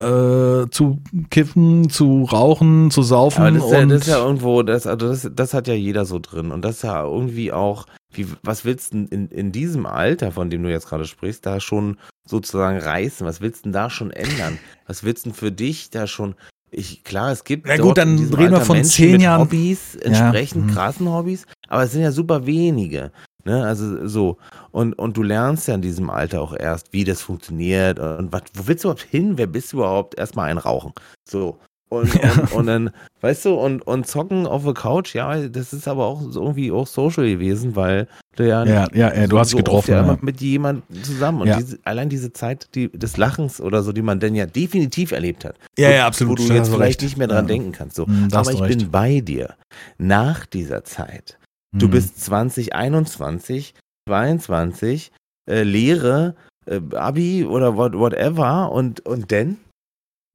äh, zu kiffen, zu rauchen, zu saufen Aber das ist, ja, und das ist ja irgendwo, das, also das, das hat ja jeder so drin. Und das ist ja irgendwie auch, wie, was willst du denn in, in diesem Alter, von dem du jetzt gerade sprichst, da schon sozusagen reißen? Was willst du denn da schon ändern? *laughs* Was willst du denn für dich da schon? Ich, klar, es gibt Na gut, dann reden wir von Menschen zehn Jahren. Hobbys, entsprechend mhm. krassen Hobbys, aber es sind ja super wenige. Ne, also so. Und, und du lernst ja in diesem Alter auch erst, wie das funktioniert und was, wo willst du überhaupt hin? Wer bist du überhaupt? Erstmal ein Rauchen. So. Und, und, *laughs* und dann, weißt du, und, und zocken auf der Couch, ja, das ist aber auch so irgendwie auch social gewesen, weil du ja, ja, ja, ja, du hast so dich oft getroffen. ja Ja. immer mit jemandem zusammen. Und Ja. diese, allein diese Zeit die, des Lachens oder so, die man dann ja definitiv erlebt hat. Ja, wo, ja, absolut. Wo du jetzt hast vielleicht recht. nicht mehr dran Ja. denken kannst. So. Hast Aber ich recht. bin bei dir. Nach dieser Zeit. Du Mhm. bist 2021, 22, äh, Lehre, äh, Abi oder what, whatever und, und denn?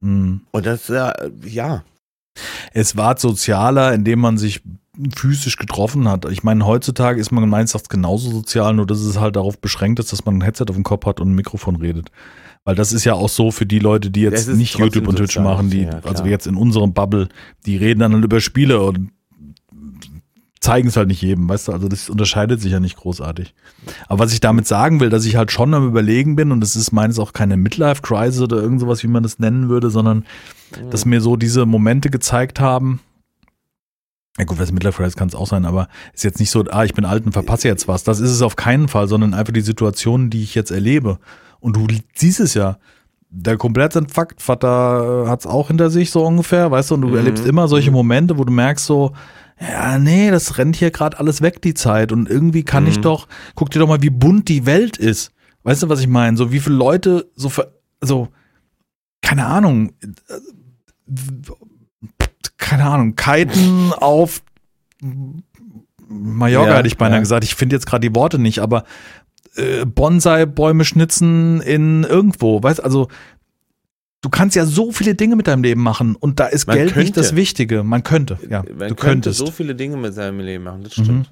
Mhm. Und das, äh, ja. Es war sozialer, indem man sich physisch getroffen hat. Ich meine, heutzutage ist man Erachtens genauso sozial, nur dass es halt darauf beschränkt ist, dass man ein Headset auf dem Kopf hat und ein Mikrofon redet. Weil das ist ja auch so für die Leute, die jetzt nicht YouTube und Twitch machen, die, ja, also jetzt in unserem Bubble, die reden dann halt über Spiele und zeigen es halt nicht jedem, weißt du, also das unterscheidet sich ja nicht großartig. Aber was ich damit sagen will, dass ich halt schon am überlegen bin und es ist meines auch keine Midlife-Crisis oder irgend sowas, wie man das nennen würde, sondern dass mir so diese Momente gezeigt haben, ja gut, was Midlife Crisis kann es auch sein, aber ist jetzt nicht so, ah, ich bin alt und verpasse jetzt was. Das ist es auf keinen Fall, sondern einfach die Situationen, die ich jetzt erlebe. Und du siehst es ja, der Komplettinfarkt, Vater hat es auch hinter sich so ungefähr, weißt du, und du Mhm. erlebst immer solche Momente, wo du merkst so, ja, nee, das rennt hier gerade alles weg, die Zeit. Und irgendwie kann ich Mhm. doch, guck dir doch mal, wie bunt die Welt ist. Weißt du, was ich meine? So wie viele Leute so, ver- so, keine Ahnung, keine Ahnung, kiten auf Mallorca Ja, hätte ich beinahe ja. gesagt. Ich finde jetzt gerade die Worte nicht, aber äh, Bonsai-Bäume schnitzen in irgendwo, weißt also du kannst ja so viele Dinge mit deinem Leben machen und da ist Man Geld nicht könnte. das Wichtige. Man könnte, ja, Man du könnte könntest. so viele Dinge mit seinem Leben machen, das Mhm. stimmt.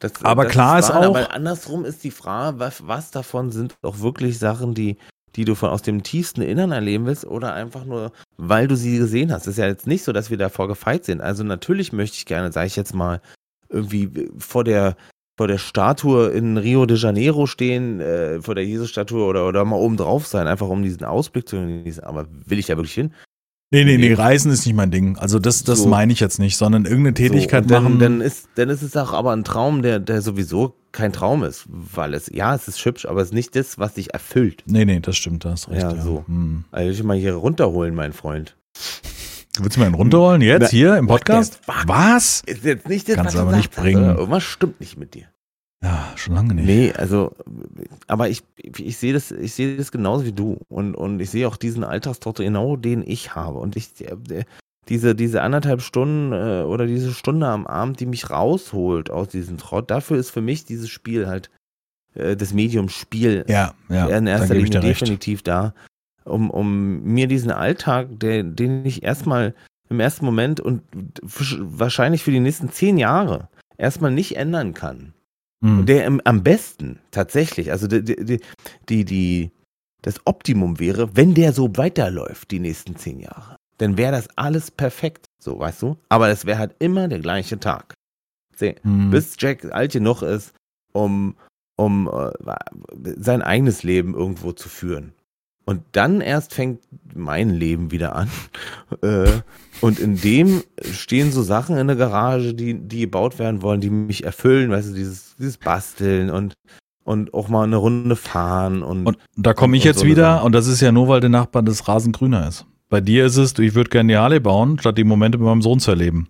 Das, Aber klar ist wahr, auch- Aber andersrum ist die Frage, was, was davon sind auch wirklich Sachen, die, die du von aus dem tiefsten Innern erleben willst oder einfach nur, weil du sie gesehen hast. Es ist ja jetzt nicht so, dass wir davor gefeit sind. Also natürlich möchte ich gerne, sage ich jetzt mal, irgendwie vor der vor der Statue in Rio de Janeiro stehen, äh, vor der Jesus-Statue oder, oder mal oben drauf sein, einfach um diesen Ausblick zu genießen. Aber will ich da wirklich hin? Nee, nee, nee. Reisen ist nicht mein Ding. Also das, das So. meine ich jetzt nicht, sondern irgendeine Tätigkeit so, dann, machen. Dann ist, dann ist es auch aber ein Traum, der, der sowieso kein Traum ist, weil es, ja, es ist hübsch, aber es ist nicht das, was dich erfüllt. nee, nee, das stimmt, da hast recht. Ja, Ja, so. Hm. Also ich will mal hier runterholen, mein Freund. Willst du mir einen runterholen jetzt Na, hier im Podcast? Was? Ist jetzt nicht das, Kannst was du aber nicht hast, bringen. oder? Irgendwas stimmt nicht mit dir. Ja, schon lange nicht. Nee, also, aber ich, ich sehe das, ich sehe das genauso wie du. Und, und ich sehe auch diesen Alltagstrott genau, den ich habe. Und ich, diese, diese anderthalb Stunden äh, oder diese Stunde am Abend, die mich rausholt aus diesem Trott, dafür ist für mich dieses Spiel halt, äh, das Medium Spiel Ja, ja, in erster Linie definitiv da, um, um mir diesen Alltag, der, den ich erstmal im ersten Moment und wahrscheinlich für die nächsten zehn Jahre erstmal nicht ändern kann. Hm. Und der im, am besten tatsächlich, also die, die, die, die, das Optimum wäre, wenn der so weiterläuft die nächsten zehn Jahre. Dann wäre das alles perfekt, so weißt du. Aber es wäre halt immer der gleiche Tag. Se- Hm. Bis Jack alt genug ist, um, um äh, sein eigenes Leben irgendwo zu führen. Und dann erst fängt mein Leben wieder an. Äh, und in dem stehen so Sachen in der Garage, die, die gebaut werden wollen, die mich erfüllen, weißt du, dieses, dieses Basteln und, und auch mal eine Runde fahren und, Und da komme ich jetzt so wieder, und das ist ja nur, weil der Nachbar des Rasen grüner ist. Bei dir ist es, ich würde gerne die Harley bauen, statt die Momente mit meinem Sohn zu erleben.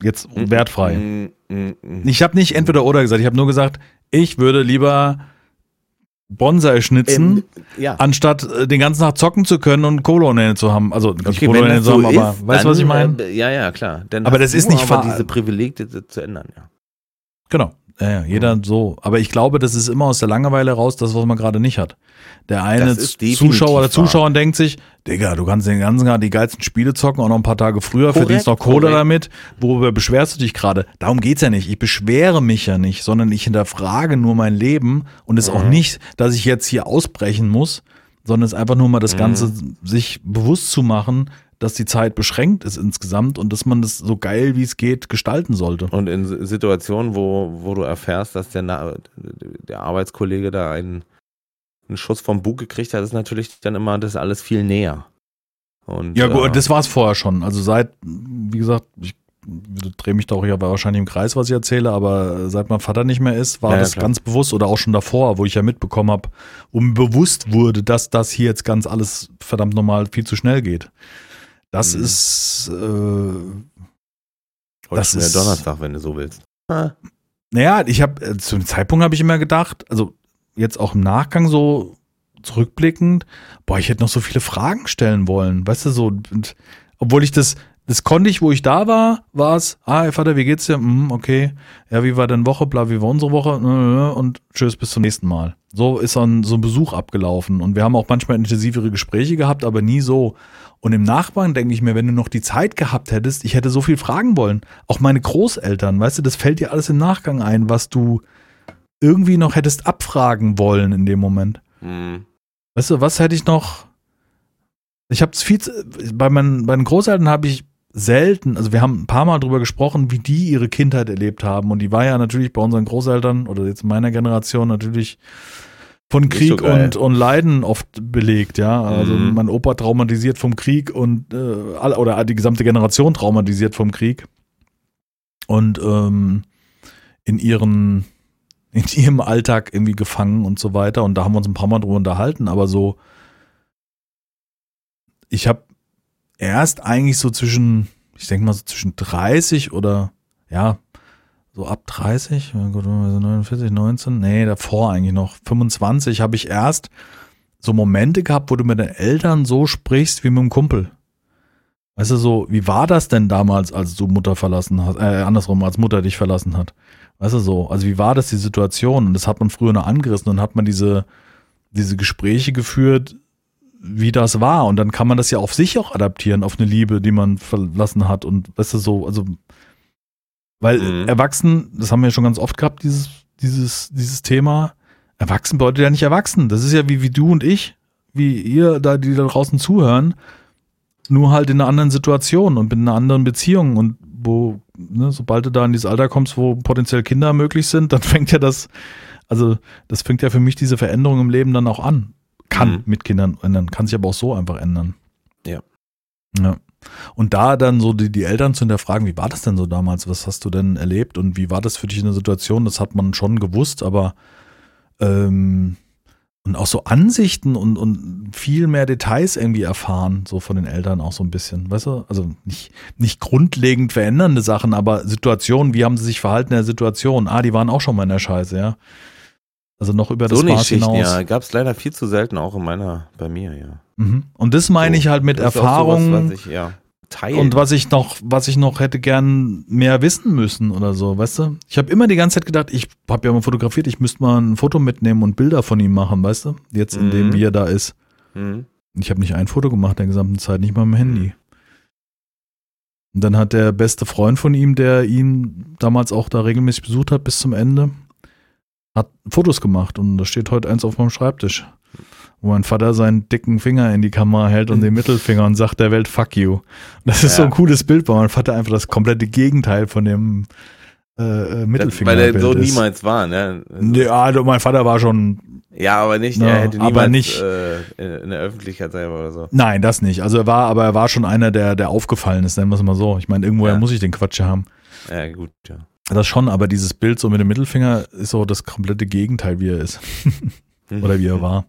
Jetzt wertfrei. Mm, mm, mm. Ich habe nicht entweder oder gesagt, ich habe nur gesagt, ich würde lieber Bonsai schnitzen, Ähm, ja. anstatt äh, den ganzen Tag zocken zu können und Kohle ohne zu haben. Also nicht Okay, Kohle ohne zu so haben, aber ist, weißt du, was ich meine? Äh, ja, ja, klar. Dann Aber das ist nicht aber fa- diese Privileg zu ändern, ja. Genau. Ja, ja, jeder so. Aber ich glaube, das ist immer aus der Langeweile raus, das, was man gerade nicht hat. Der eine Zuschauer oder. Zuschauer denkt sich, Digga, du kannst den ganzen Tag die geilsten Spiele zocken, auch noch ein paar Tage früher, Korrekt, verdienst noch Kohle korrekt. damit. Worüber beschwerst du dich gerade? Darum geht's ja nicht. Ich beschwere mich ja nicht, sondern ich hinterfrage nur mein Leben und es ist auch Mhm. nicht, dass ich jetzt hier ausbrechen muss, sondern es ist einfach nur mal das Mhm. Ganze sich bewusst zu machen, dass die Zeit beschränkt ist insgesamt und dass man das so geil wie es geht gestalten sollte. Und in Si- Situationen, wo, wo du erfährst, dass der, der Arbeitskollege da einen, einen Schuss vom Bug gekriegt hat, ist natürlich dann immer das alles viel näher. Und, Ja, äh, gut, das war es vorher schon. Also seit, wie gesagt, ich drehe mich da auch ja wahrscheinlich im Kreis, was ich erzähle, aber seit mein Vater nicht mehr ist, war ja, das klar. ganz bewusst oder auch schon davor, wo ich ja mitbekommen habe, um bewusst wurde, dass das hier jetzt ganz alles verdammt normal viel zu schnell geht. Das Mhm. ist, äh, heute das ist ja Donnerstag, wenn du so willst. Ha. naja, ich habe, äh, zu dem Zeitpunkt habe ich immer gedacht, also jetzt auch im Nachgang so zurückblickend, boah, ich hätte noch so viele Fragen stellen wollen, weißt du, so, und, obwohl ich das, das konnte ich, wo ich da war, war es, ah, Vater, wie geht's dir? Hm, okay, ja, wie war deine Woche, bla, wie war unsere Woche, und tschüss, bis zum nächsten Mal. So ist dann so ein Besuch abgelaufen und wir haben auch manchmal intensivere Gespräche gehabt, aber nie so. Und im Nachbarn denke ich mir, wenn du noch die Zeit gehabt hättest, ich hätte so viel fragen wollen. Auch meine Großeltern, weißt du, das fällt dir alles im Nachgang ein, was du irgendwie noch hättest abfragen wollen in dem Moment. Hm. Weißt du, was hätte ich noch? Ich habe es viel zu, bei meinen, bei den Großeltern habe ich selten, also wir haben ein paar Mal drüber gesprochen, wie die ihre Kindheit erlebt haben. Und die war ja natürlich bei unseren Großeltern oder jetzt meiner Generation natürlich von so Krieg geil. und, und Leiden oft belegt, ja. Also Mhm. mein Opa traumatisiert vom Krieg und äh, oder die gesamte Generation traumatisiert vom Krieg. Und ähm, in ihren, *laughs* in ihrem Alltag irgendwie gefangen und so weiter. Und da haben wir uns ein paar Mal drüber unterhalten, aber so, ich habe erst eigentlich so zwischen, ich denke mal so zwischen 30 oder ja, so ab 30, gut, 49, 19, nee, davor eigentlich noch, 25 habe ich erst so Momente gehabt, wo du mit den Eltern so sprichst wie mit einem Kumpel. Weißt du, so, wie war das denn damals, als du Mutter verlassen hast, äh, andersrum, als Mutter dich verlassen hat? Weißt du so, also wie war das die Situation? Und das hat man früher noch angerissen und hat man diese, diese Gespräche geführt, wie das war. Und dann kann man das ja auf sich auch adaptieren, auf eine Liebe, die man verlassen hat. Und weißt du so, also, weil mhm. Erwachsen, das haben wir ja schon ganz oft gehabt, dieses, dieses, dieses Thema. Erwachsen bedeutet ja nicht erwachsen. Das ist ja wie, wie du und ich, wie ihr da, die da draußen zuhören nur halt in einer anderen Situation und in einer anderen Beziehung und wo, ne, sobald du da in dieses Alter kommst, wo potenziell Kinder möglich sind, *laughs* dann fängt ja das, also das fängt ja für mich diese Veränderung im Leben dann auch an. Kann mhm. mit Kindern ändern, kann sich aber auch so einfach ändern. Ja. Ja. Und da dann so die, die Eltern zu hinterfragen, wie war das denn so damals? Was hast du denn erlebt und wie war das für dich in der Situation? Das hat man schon gewusst, aber ähm, und auch so Ansichten und, und viel mehr Details irgendwie erfahren, so von den Eltern auch so ein bisschen, weißt du? Also nicht, nicht grundlegend verändernde Sachen, aber Situationen, wie haben sie sich verhalten in der Situation? Ah, die waren auch schon mal in der Scheiße, ja. Also noch über das so Maß hinaus. Ja, gab es leider viel zu selten auch in meiner, bei mir, ja. Mhm. Und das meine so, ich halt mit Erfahrung. Sowas, ich, ja teilen. Und was ich noch, was ich noch hätte gern mehr wissen müssen oder so, weißt du? Ich habe immer die ganze Zeit gedacht, ich habe ja mal fotografiert, ich müsste mal ein Foto mitnehmen und Bilder von ihm machen, weißt du? Jetzt in mhm. dem, wie er da ist. Mhm. Ich habe nicht ein Foto gemacht der gesamten Zeit, nicht mal mit dem Handy. Und dann hat der beste Freund von ihm, der ihn damals auch da regelmäßig besucht hat bis zum Ende, hat Fotos gemacht und da steht heute eins auf meinem Schreibtisch wo mein Vater seinen dicken Finger in die Kamera hält und den Mittelfinger und sagt der Welt fuck you. Das ist ja. so ein cooles Bild, weil mein Vater einfach das komplette Gegenteil von dem äh, äh Mittelfinger Weil er so ist. niemals war, ne? Ja, also mein Vater war schon ja, aber nicht, ja, er hätte niemals aber nicht, äh, in der Öffentlichkeit selber oder so. Nein, das nicht. Also er war, aber er war schon einer, der, der aufgefallen ist, nennen wir es mal so. Ich meine, irgendwoher ja. muss ich den Quatsch haben. Ja, gut, ja. Das schon, aber dieses Bild so mit dem Mittelfinger ist so das komplette Gegenteil, wie er ist. oder wie er war.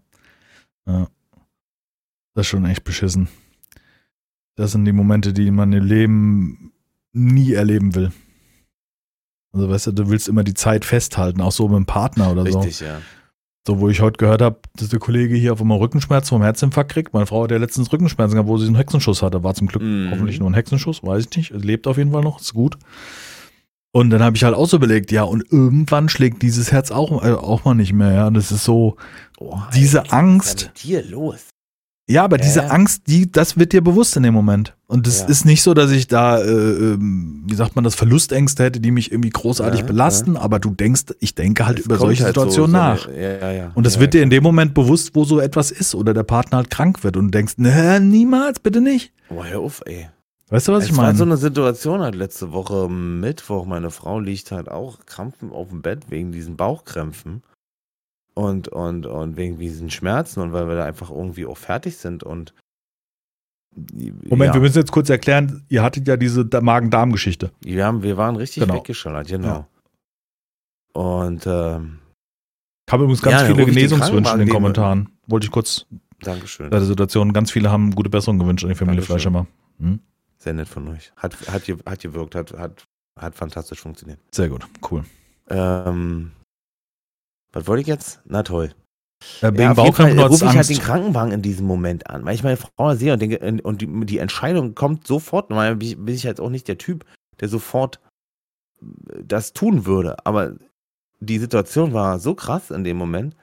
Ja. Das ist schon echt beschissen. Das sind die Momente, die man im Leben nie erleben will. Also weißt du, du willst immer die Zeit festhalten, auch so mit dem Partner oder Richtig, so. Richtig, ja. So, wo ich heute gehört habe, dass der Kollege hier auf einmal Rückenschmerzen vom Herzinfarkt kriegt. Meine Frau hat ja letztens Rückenschmerzen gehabt, wo sie einen Hexenschuss hatte. War zum Glück mm. hoffentlich nur ein Hexenschuss, weiß ich nicht. Lebt auf jeden Fall noch, ist gut. Und dann habe ich halt auch so überlegt, ja, und irgendwann schlägt dieses Herz auch, äh, auch mal nicht mehr, ja. Das ist so, oh, diese ey, Angst. Was ist mit dir los? Ja, aber äh. diese Angst, die, das wird dir bewusst in dem Moment. Und es ja. ist nicht so, dass ich da, äh, ähm, wie sagt man das, Verlustängste hätte, die mich irgendwie großartig ja, belasten, ja. aber du denkst, ich denke halt das über solche halt Situationen so, nach. So eine, und es wird dir in dem Moment bewusst, wo so etwas ist oder der Partner halt krank wird und denkst, ne, niemals, bitte nicht. Boah, hör auf, ey. Weißt du, was es ich meine? Es war so eine Situation halt letzte Woche Mittwoch. Meine Frau liegt halt auch krampfen auf dem Bett wegen diesen Bauchkrämpfen und, und, und wegen diesen Schmerzen und weil wir da einfach irgendwie auch fertig sind und Moment, ja. wir müssen jetzt kurz erklären, ihr hattet ja diese Magen-Darm-Geschichte. Wir, haben, wir waren richtig genau. weggeschallert, genau. Ja. Und ähm, ich habe übrigens ganz ja, viele Genesungswünsche in den Kommentaren. Wollte ich kurz Dankeschön. bei der Situation, ganz viele haben gute Besserung gewünscht an die Familie Fleischhammer. Hm? Sehr nett von euch. Hat, hat, hat gewirkt, hat, hat, hat fantastisch funktioniert. Sehr gut, cool. Ähm, was wollte ich jetzt? Na toll. Ja, wegen ja, Bauchkrämpfen rufe ich halt den Krankenwagen in diesem Moment an, weil ich meine Frau sehe und, denke, und die, die, Entscheidung kommt sofort. Weil bin ich jetzt auch nicht der Typ, der sofort das tun würde. Aber die Situation war so krass in dem Moment,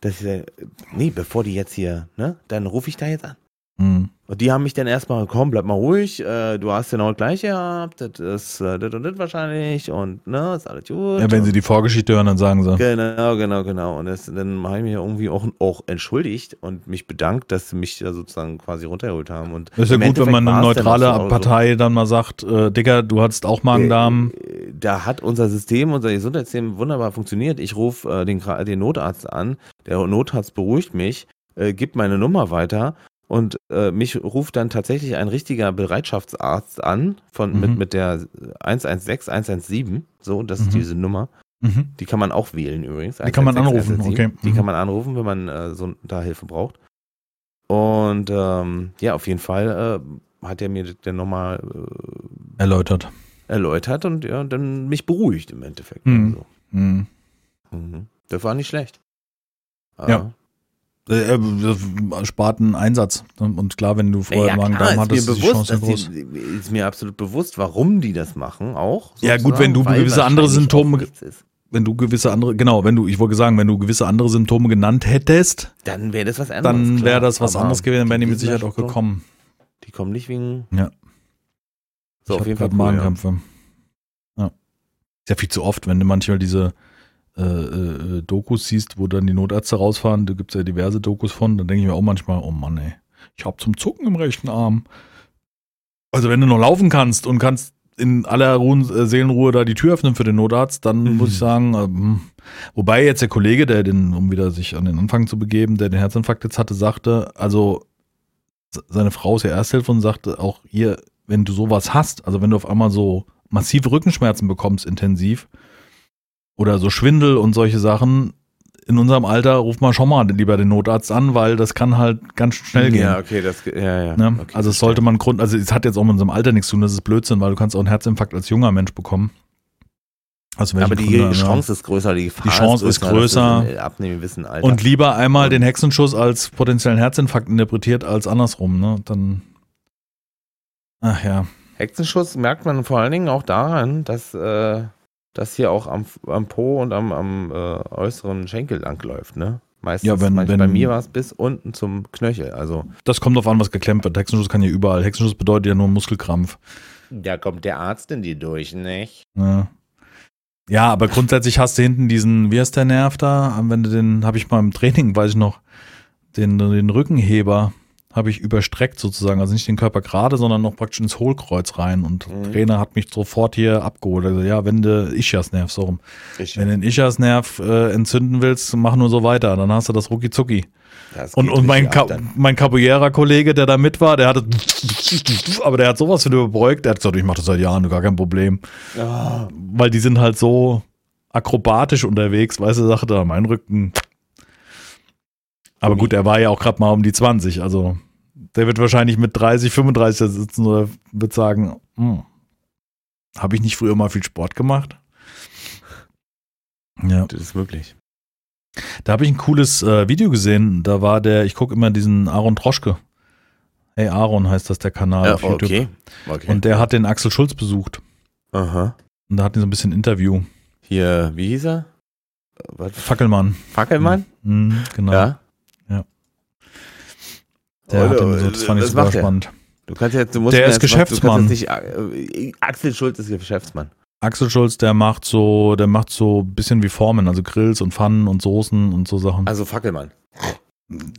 dass ich, nee, bevor die jetzt hier, ne, dann rufe ich da jetzt an. Mhm. Und die haben mich dann erstmal, komm, bleib mal ruhig, äh, du hast genau das gleiche gehabt, das ist äh, das und das wahrscheinlich und ne, ist alles gut. Ja, wenn sie die Vorgeschichte hören, dann sagen sie. Genau, genau, genau. Und das, dann habe ich mich irgendwie auch, auch entschuldigt und mich bedankt, dass sie mich da sozusagen quasi runtergeholt haben. Und das ist ja gut, wenn man eine neutrale dann Partei so. dann mal sagt, äh, Digga, du hattest auch Magen-Darm. Äh, da hat unser System, unser Gesundheitssystem wunderbar funktioniert. Ich rufe äh, den, den Notarzt an, der Notarzt beruhigt mich, äh, gibt meine Nummer weiter und äh, mich ruft dann tatsächlich ein richtiger Bereitschaftsarzt an von mhm. mit, mit der 116 117, so, das mhm. ist diese Nummer. Mhm. Die kann man auch wählen übrigens. Die kann man anrufen, 117. okay. Die kann mhm. man anrufen, wenn man äh, so da Hilfe braucht. Und ähm, ja, auf jeden Fall äh, hat er mir dann nochmal äh, Erläutert. erläutert und ja, dann mich beruhigt im Endeffekt. Mhm. Also, mhm. Das war nicht schlecht. Ja. Äh, das spart einen Einsatz. Und klar, wenn du vorher ja, Magen klar, Darm ist mir hattest, ist die bewusst, Chance groß. die, ist mir absolut bewusst, warum die das machen auch. Ja, gut, wenn du gewisse andere Symptome-. Wenn du gewisse andere, genau, wenn du, ich wollte sagen, wenn du gewisse andere Symptome genannt hättest, Dann wäre das was anderes. dann wäre das was anderes gewesen, dann wären die mit Sicherheit auch gekommen. Die kommen nicht wegen. Ja. So, ich auf jeden Fall. cool, ja. Ja. Ist ja viel zu oft, wenn du manchmal diese äh, äh, Dokus siehst, wo dann die Notärzte rausfahren, da gibt's ja diverse Dokus von, dann denke ich mir auch manchmal, oh Mann, ey, ich hab zum Zucken im rechten Arm. Also wenn du noch laufen kannst und kannst in aller Ruhe, äh, Seelenruhe da die Tür öffnen für den Notarzt, dann Mhm. muss ich sagen, ähm, wobei jetzt der Kollege, der den, um wieder sich an den Anfang zu begeben, der den Herzinfarkt jetzt hatte, sagte, also se- seine Frau ist ja Ersthilfe und sagte auch hier, wenn du sowas hast, also wenn du auf einmal so massive Rückenschmerzen bekommst, intensiv, oder so Schwindel und solche Sachen, in unserem Alter ruf mal schon mal lieber den Notarzt an, weil das kann halt ganz schnell gehen. Ja, okay, das, ja, ja. Ne? Okay, also es sollte man Grund, also es hat jetzt auch mit unserem Alter nichts zu tun, das ist Blödsinn, weil du kannst auch einen Herzinfarkt als junger Mensch bekommen. Also Aber die Gründen, ja. Chance ist größer, die Gefahr Die Chance ist größer. du so Ab einem gewissen Alter. Und lieber einmal den Hexenschuss als potenziellen Herzinfarkt interpretiert als andersrum, ne? Dann. Ach ja. Hexenschuss merkt man vor allen Dingen auch daran, dass äh, das hier auch am, am Po und am, am äh, äußeren Schenkel langläuft, ne? Meistens, Ja, wenn- wenn- bei mir war es bis unten zum Knöchel. Also Das kommt auf an, was geklemmt wird. Hexenschuss kann ja überall. Hexenschuss bedeutet ja nur Muskelkrampf. da kommt der Arzt in die durch, nicht? Ja. Ja, aber grundsätzlich hast du hinten diesen, wie heißt der Nerv da? Wenn du den, habe ich mal im Training, weiß ich noch, den, den Rückenheber habe ich überstreckt sozusagen, also nicht den Körper gerade, sondern noch praktisch ins Hohlkreuz rein und Mhm. der Trainer hat mich sofort hier abgeholt. Also ja, wenn du Ischiasnerv, so rum. Ich, Wenn du den Ischiasnerv äh, entzünden willst, mach nur so weiter, dann hast du das rucki zucki. das Und, und mein, Ka dann. mein Capoeira-Kollege, der da mit war, der hatte, *laughs* aber der hat sowas für überbeugt, der hat gesagt, ich mache das seit Jahren, gar kein Problem Ah, weil die sind halt so akrobatisch unterwegs, weißt du, sagte da, mein Rücken. Aber gut, er war ja auch gerade mal um die 20, also der wird wahrscheinlich mit 30, 35 da sitzen oder wird sagen, hm, habe ich nicht früher mal viel Sport gemacht? Ja, das ist möglich. da habe ich ein cooles äh, Video gesehen, da war der, ich gucke immer diesen Aaron Troschke. Hey Aaron heißt das der Kanal Ja, auf YouTube. okay. okay. Und der hat den Axel Schulz besucht. Aha. Und da hatten die so ein bisschen Interview. Hier, wie hieß er? Was? Fackelmann. Fackelmann? Mhm, genau. Ja. Der hat Oder- den so, das fand ich was super spannend. Du kannst jetzt, du musst Der ist jetzt Geschäftsmann. Nicht, äh, Axel Schulz ist Geschäftsmann. Axel Schulz, der macht so, der macht so ein bisschen wie Formen, also Grills und Pfannen und Soßen und so Sachen. Also Fackelmann.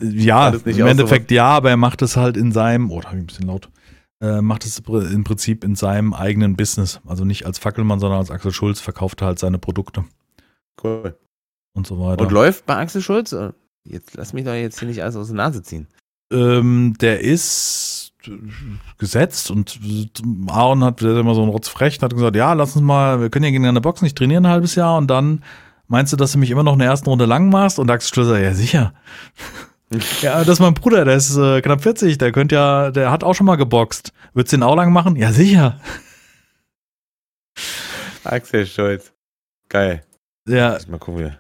ja, das im Endeffekt ja, aber er macht es halt in seinem, oh, da hab ich ein bisschen laut, äh, macht es im Prinzip in seinem eigenen Business. Also nicht als Fackelmann, sondern als Axel Schulz verkauft er halt seine Produkte Cool. und so weiter. Und läuft bei Axel Schulz? Äh, Jetzt lass mich doch jetzt hier nicht alles aus der Nase ziehen. Ähm, der ist gesetzt und Aaron hat immer so ein Rotzfrech und hat gesagt, ja, lass uns mal, wir können ja gegeneinander boxen, ich trainiere ein halbes Jahr und dann meinst du, dass du mich immer noch in der ersten Runde lang machst? Und Axel Schulz sagt, ja sicher. *laughs* ja, das ist mein Bruder, der ist äh, knapp 40, der könnte ja, der hat auch schon mal geboxt. Würdest du den auch lang machen? Ja, sicher. Axel Schulz. Geil. Ja, mal gucken.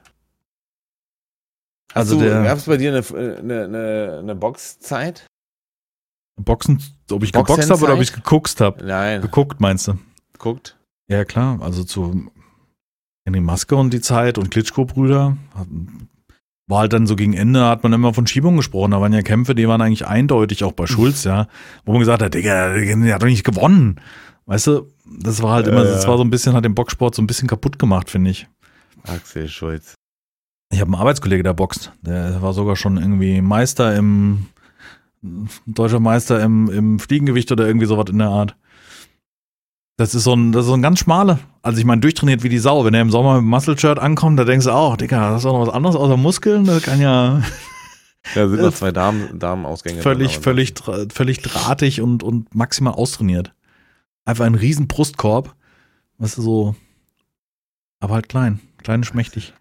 Also gab es bei dir eine, eine, eine, eine Boxzeit? Boxen, ob ich geboxt habe oder ob ich geguckt habe. Nein. Geguckt, meinst du? Guckt. Ja, klar. Also zu Henry Maske und die Zeit und Klitschko-Brüder. War halt dann so gegen Ende, hat man immer von Schiebung gesprochen. Da waren ja Kämpfe, die waren eigentlich eindeutig, auch bei Schulz, ja. Wo man gesagt hat, Digga, der hat doch nicht gewonnen. Weißt du, das war halt immer, Ja, das ja. war so ein bisschen, hat den Boxsport so ein bisschen kaputt gemacht, finde ich. Axel Schulz. Ich habe einen Arbeitskollege, der boxt. Der war sogar schon irgendwie Meister im, deutscher Meister im, im Fliegengewicht oder irgendwie sowas in der Art. Das ist so ein, das ist so ein ganz schmale. Also ich meine, durchtrainiert wie die Sau. Wenn er im Sommer mit dem Muscle-Shirt ankommt, da denkst du auch, Digga, das ist doch noch was anderes außer Muskeln. Das kann ja *laughs* Da sind Äh, noch zwei Damen, Damenausgänge. völlig, drin, völlig, dra- völlig drahtig und, und maximal austrainiert. Einfach ein riesen Brustkorb. Weißt du, so, aber halt klein. Klein und schmächtig.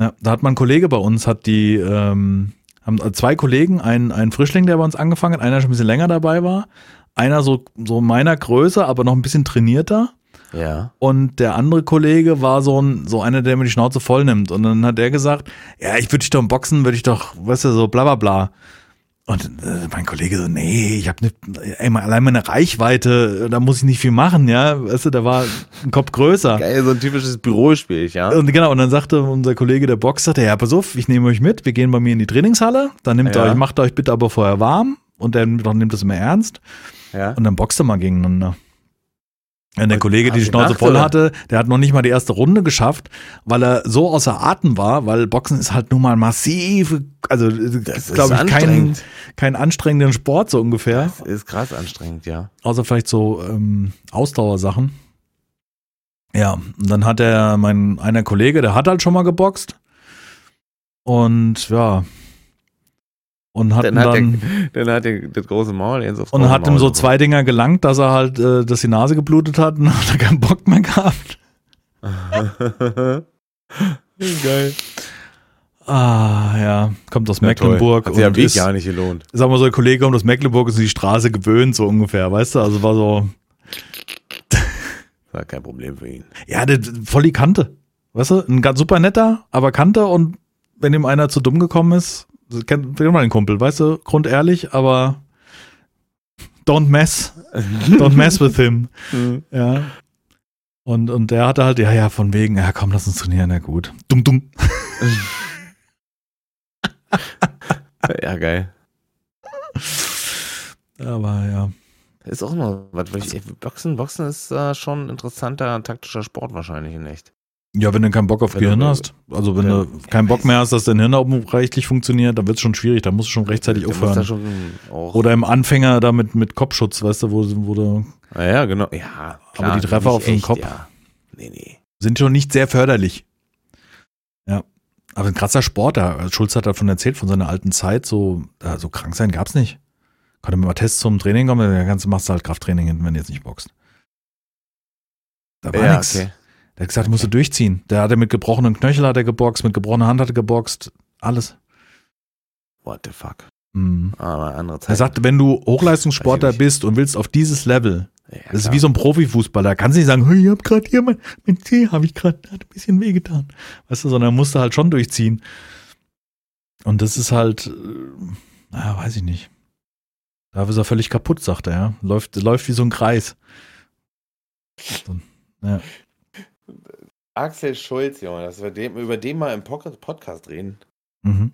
Ja, da hat mein Kollege bei uns, hat die, ähm, Haben zwei Kollegen, ein, ein Frischling, der bei uns angefangen hat, einer schon ein bisschen länger dabei war, einer so, so meiner Größe, aber noch ein bisschen trainierter. Ja. Und der andere Kollege war so ein, so einer, der mir die Schnauze voll nimmt. Und dann hat er gesagt, ja, ich würde dich doch im Boxen, würde ich doch, weißt du, so bla bla bla. Und äh, mein Kollege so, nee, ich habe ne, allein meine Reichweite, da muss ich nicht viel machen, ja. Weißt du, der war ein Kopf größer. Geil, so ein typisches Bürospiel, ja. Und genau, und dann sagte unser Kollege, der Box, sagte, ja, pass auf, ich nehme euch mit, wir gehen bei mir in die Trainingshalle, dann nehmt ihr Ja. euch, macht euch bitte aber vorher warm und dann dann nimmt das immer ernst Ja. und dann boxt er mal gegeneinander. Und der Und Kollege, der die Schnauze voll hatte, der hat noch nicht mal die erste Runde geschafft, weil er so außer Atem war, weil Boxen ist halt nun mal massiv, also Das ist glaube ich kein, kein anstrengenden Sport so ungefähr, Das ist krass anstrengend, ja. außer vielleicht so ähm, Ausdauersachen. Ja, und dann hat er, mein einer Kollege, der hat halt schon mal geboxt und ja und hat Dann *laughs* dann, hat, dann der, dann hat der das große Maul jetzt aufs und hat ihm so zwei Dinger gelangt, dass er halt, äh, dass die Nase geblutet hat und *laughs* hat er keinen Bock mehr gehabt. *laughs* Geil. Ah, ja, kommt aus Ja, Mecklenburg toll. Hat sich und Weg ist, gar nicht gelohnt. sag mal so, ein Kollege kommt aus Mecklenburg ist an die Straße gewöhnt, so ungefähr, weißt du, also war so, War kein Problem für ihn. ja, der, voll die Kante, weißt du, ein ganz super netter, aber Kante und wenn ihm einer zu dumm gekommen ist, kennt, man den Kumpel, weißt du, grundehrlich, aber don't mess, *laughs* don't mess with him, ja. Und, und der hatte halt, ja, ja, von wegen, ja, komm, lass uns trainieren, ja gut. Dumm, dumm. *laughs* ja, geil. Aber ja. Ist auch noch was. Ich, Boxen, Boxen ist äh, schon ein interessanter taktischer Sport wahrscheinlich in echt. Ja, wenn du keinen Bock auf Wenn Gehirn du- hast, also wenn Ja. du keinen Bock mehr hast, dass dein Hirn auch rechtlich funktioniert, dann wird es schon schwierig, da musst du schon rechtzeitig aufhören. schon Oder im Anfänger da mit, mit Kopfschutz, weißt du, wo, wo du, Ah, ja, genau. Ja, klar, die Treffer auf den Kopf. Ja. Nee, nee. sind schon nicht sehr förderlich. Ja. Aber ein krasser Sport, da Schulz hat davon erzählt, von seiner alten Zeit, so, da, so krank sein gab's nicht. Konnte mit mal Tests zum Training kommen, dann machst du halt Krafttraining hinten, wenn du jetzt nicht boxt. Da war Ja, nix. okay. Der hat gesagt, musst du durchziehen. Der hatte mit gebrochenen Knöchel hat er geboxt, mit gebrochener Hand hat er geboxt, alles. What the fuck. Mhm. Aber andere Zeit. Er sagte, wenn du Hochleistungssportler bist und willst auf dieses Level, ja, das ist wie so ein Profifußballer, kannst du nicht sagen, hey, ich hab gerade hier mein, mein Zeh, habe ich gerade, hat ein bisschen wehgetan. Weißt du, sondern musst du halt schon durchziehen. Und das ist halt, äh, naja, weiß ich nicht. Da ist er völlig kaputt, sagt er, ja. Läuft, läuft wie so ein Kreis. So, ja. Axel Schulz, Junge, dass wir dem, über den mal im Pocket- Podcast reden. Mhm.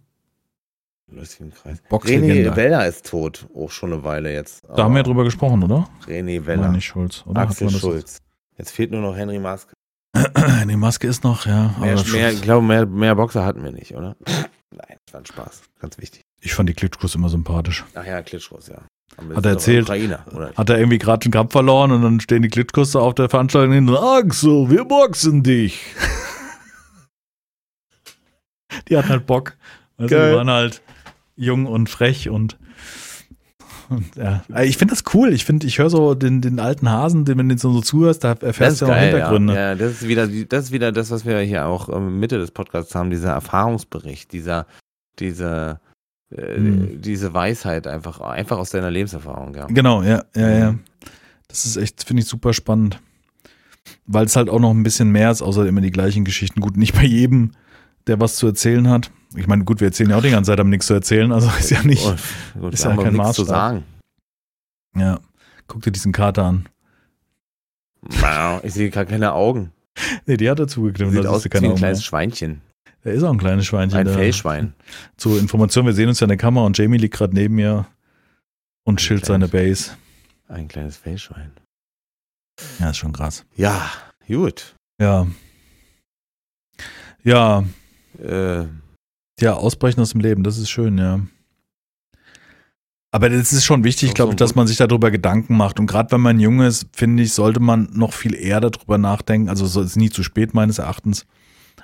Lustigen Kreis. Boxlegende. René Weller ist tot. Auch schon eine Weile jetzt. Da haben wir ja drüber gesprochen, oder? René Weller. nicht Schulz, oder? Axel Schulz. Jetzt fehlt nur noch Henry Maske. *clears throat* Die Maske ist noch, ja. Mehr, mehr, ich glaube, mehr, mehr Boxer hatten wir nicht, oder? Nein, das war ein Spaß. Ganz wichtig. ich fand die Klitschkos immer sympathisch. Ach ja, Klitschkos, ja. Hat er erzählt. Hat er irgendwie gerade einen Kampf verloren und dann stehen die Klitschkos auf der Veranstaltung hin und Axel, wir boxen dich. *laughs* die hatten halt Bock. Also Geil. die waren halt jung und frech und, und ja. Ich finde das cool. Ich finde, ich höre so den, den alten Hasen, den, wenn du den so zuhörst, da erfährst du ja geil, Hintergründe. ja. ja. Das ist wieder, das ist wieder das, was wir hier auch ähm, Mitte des Podcasts haben, dieser Erfahrungsbericht, dieser, diese, äh, Hm. diese Weisheit einfach, einfach aus deiner Lebenserfahrung, ja. Genau, ja, ja, ja. Mhm. Das ist echt, finde ich super spannend. Weil es halt auch noch ein bisschen mehr ist, außer immer die gleichen Geschichten. Gut, nicht bei jedem, der was zu erzählen hat. Ich meine, gut, wir erzählen ja auch die ganze Zeit, haben nichts zu erzählen, also *laughs* ist ja nicht. Gut, ist ja kein nichts zu sagen. Ja. Guck dir diesen Kater an. Wow, Ich sehe gerade keine Augen. Nee, die hat er zugeknüpft. Sieht das aus ist wie ein kleines. Schweinchen. Er ist auch ein kleines Schweinchen. Ein Fellschwein. Zur Information, wir sehen uns ja in der Kamera und Jamie liegt gerade neben mir und chillt seine Base. Ein kleines Fellschwein. Ja, ist schon krass. Ja, gut. Ja. Ja, Äh, ja, ausbrechen aus dem Leben, das ist schön, ja. Aber das ist schon wichtig, glaube ich, dass man sich darüber Gedanken macht. Und gerade wenn man jung ist, finde ich, sollte man noch viel eher darüber nachdenken. Also es ist nie zu spät meines Erachtens.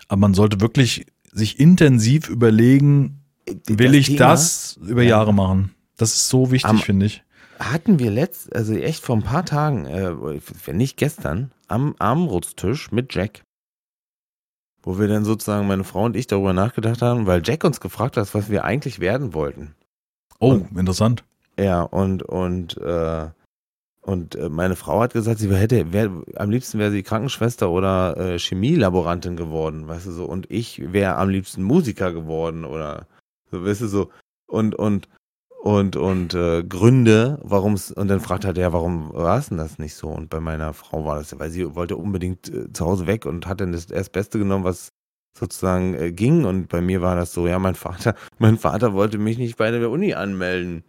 Aber man sollte wirklich sich intensiv überlegen, will ich Thema das über Ja. Jahre machen? Das ist so wichtig, finde ich. hatten wir letzt, also echt vor ein paar Tagen, äh, wenn nicht gestern, am Armbrutstisch mit Jack. wo wir dann sozusagen meine Frau und ich darüber nachgedacht haben, weil Jack uns gefragt hat, was wir eigentlich werden wollten. Oh, und, interessant. Ja, und, und, äh, und äh, meine Frau hat gesagt, sie hätte, wär, am liebsten wäre sie Krankenschwester oder äh, Chemielaborantin geworden, weißt du so. Und ich wäre am liebsten Musiker geworden oder so, weißt du so. Und, und, und, und äh, Gründe, warum es, und dann fragt er, ja, warum war es denn das nicht so? Und bei meiner Frau war das, weil sie wollte unbedingt äh, zu Hause weg und hat dann das erst Beste genommen, was sozusagen äh, ging. Und bei mir war das so, ja, mein Vater, *laughs* mein Vater wollte mich nicht bei der Uni anmelden.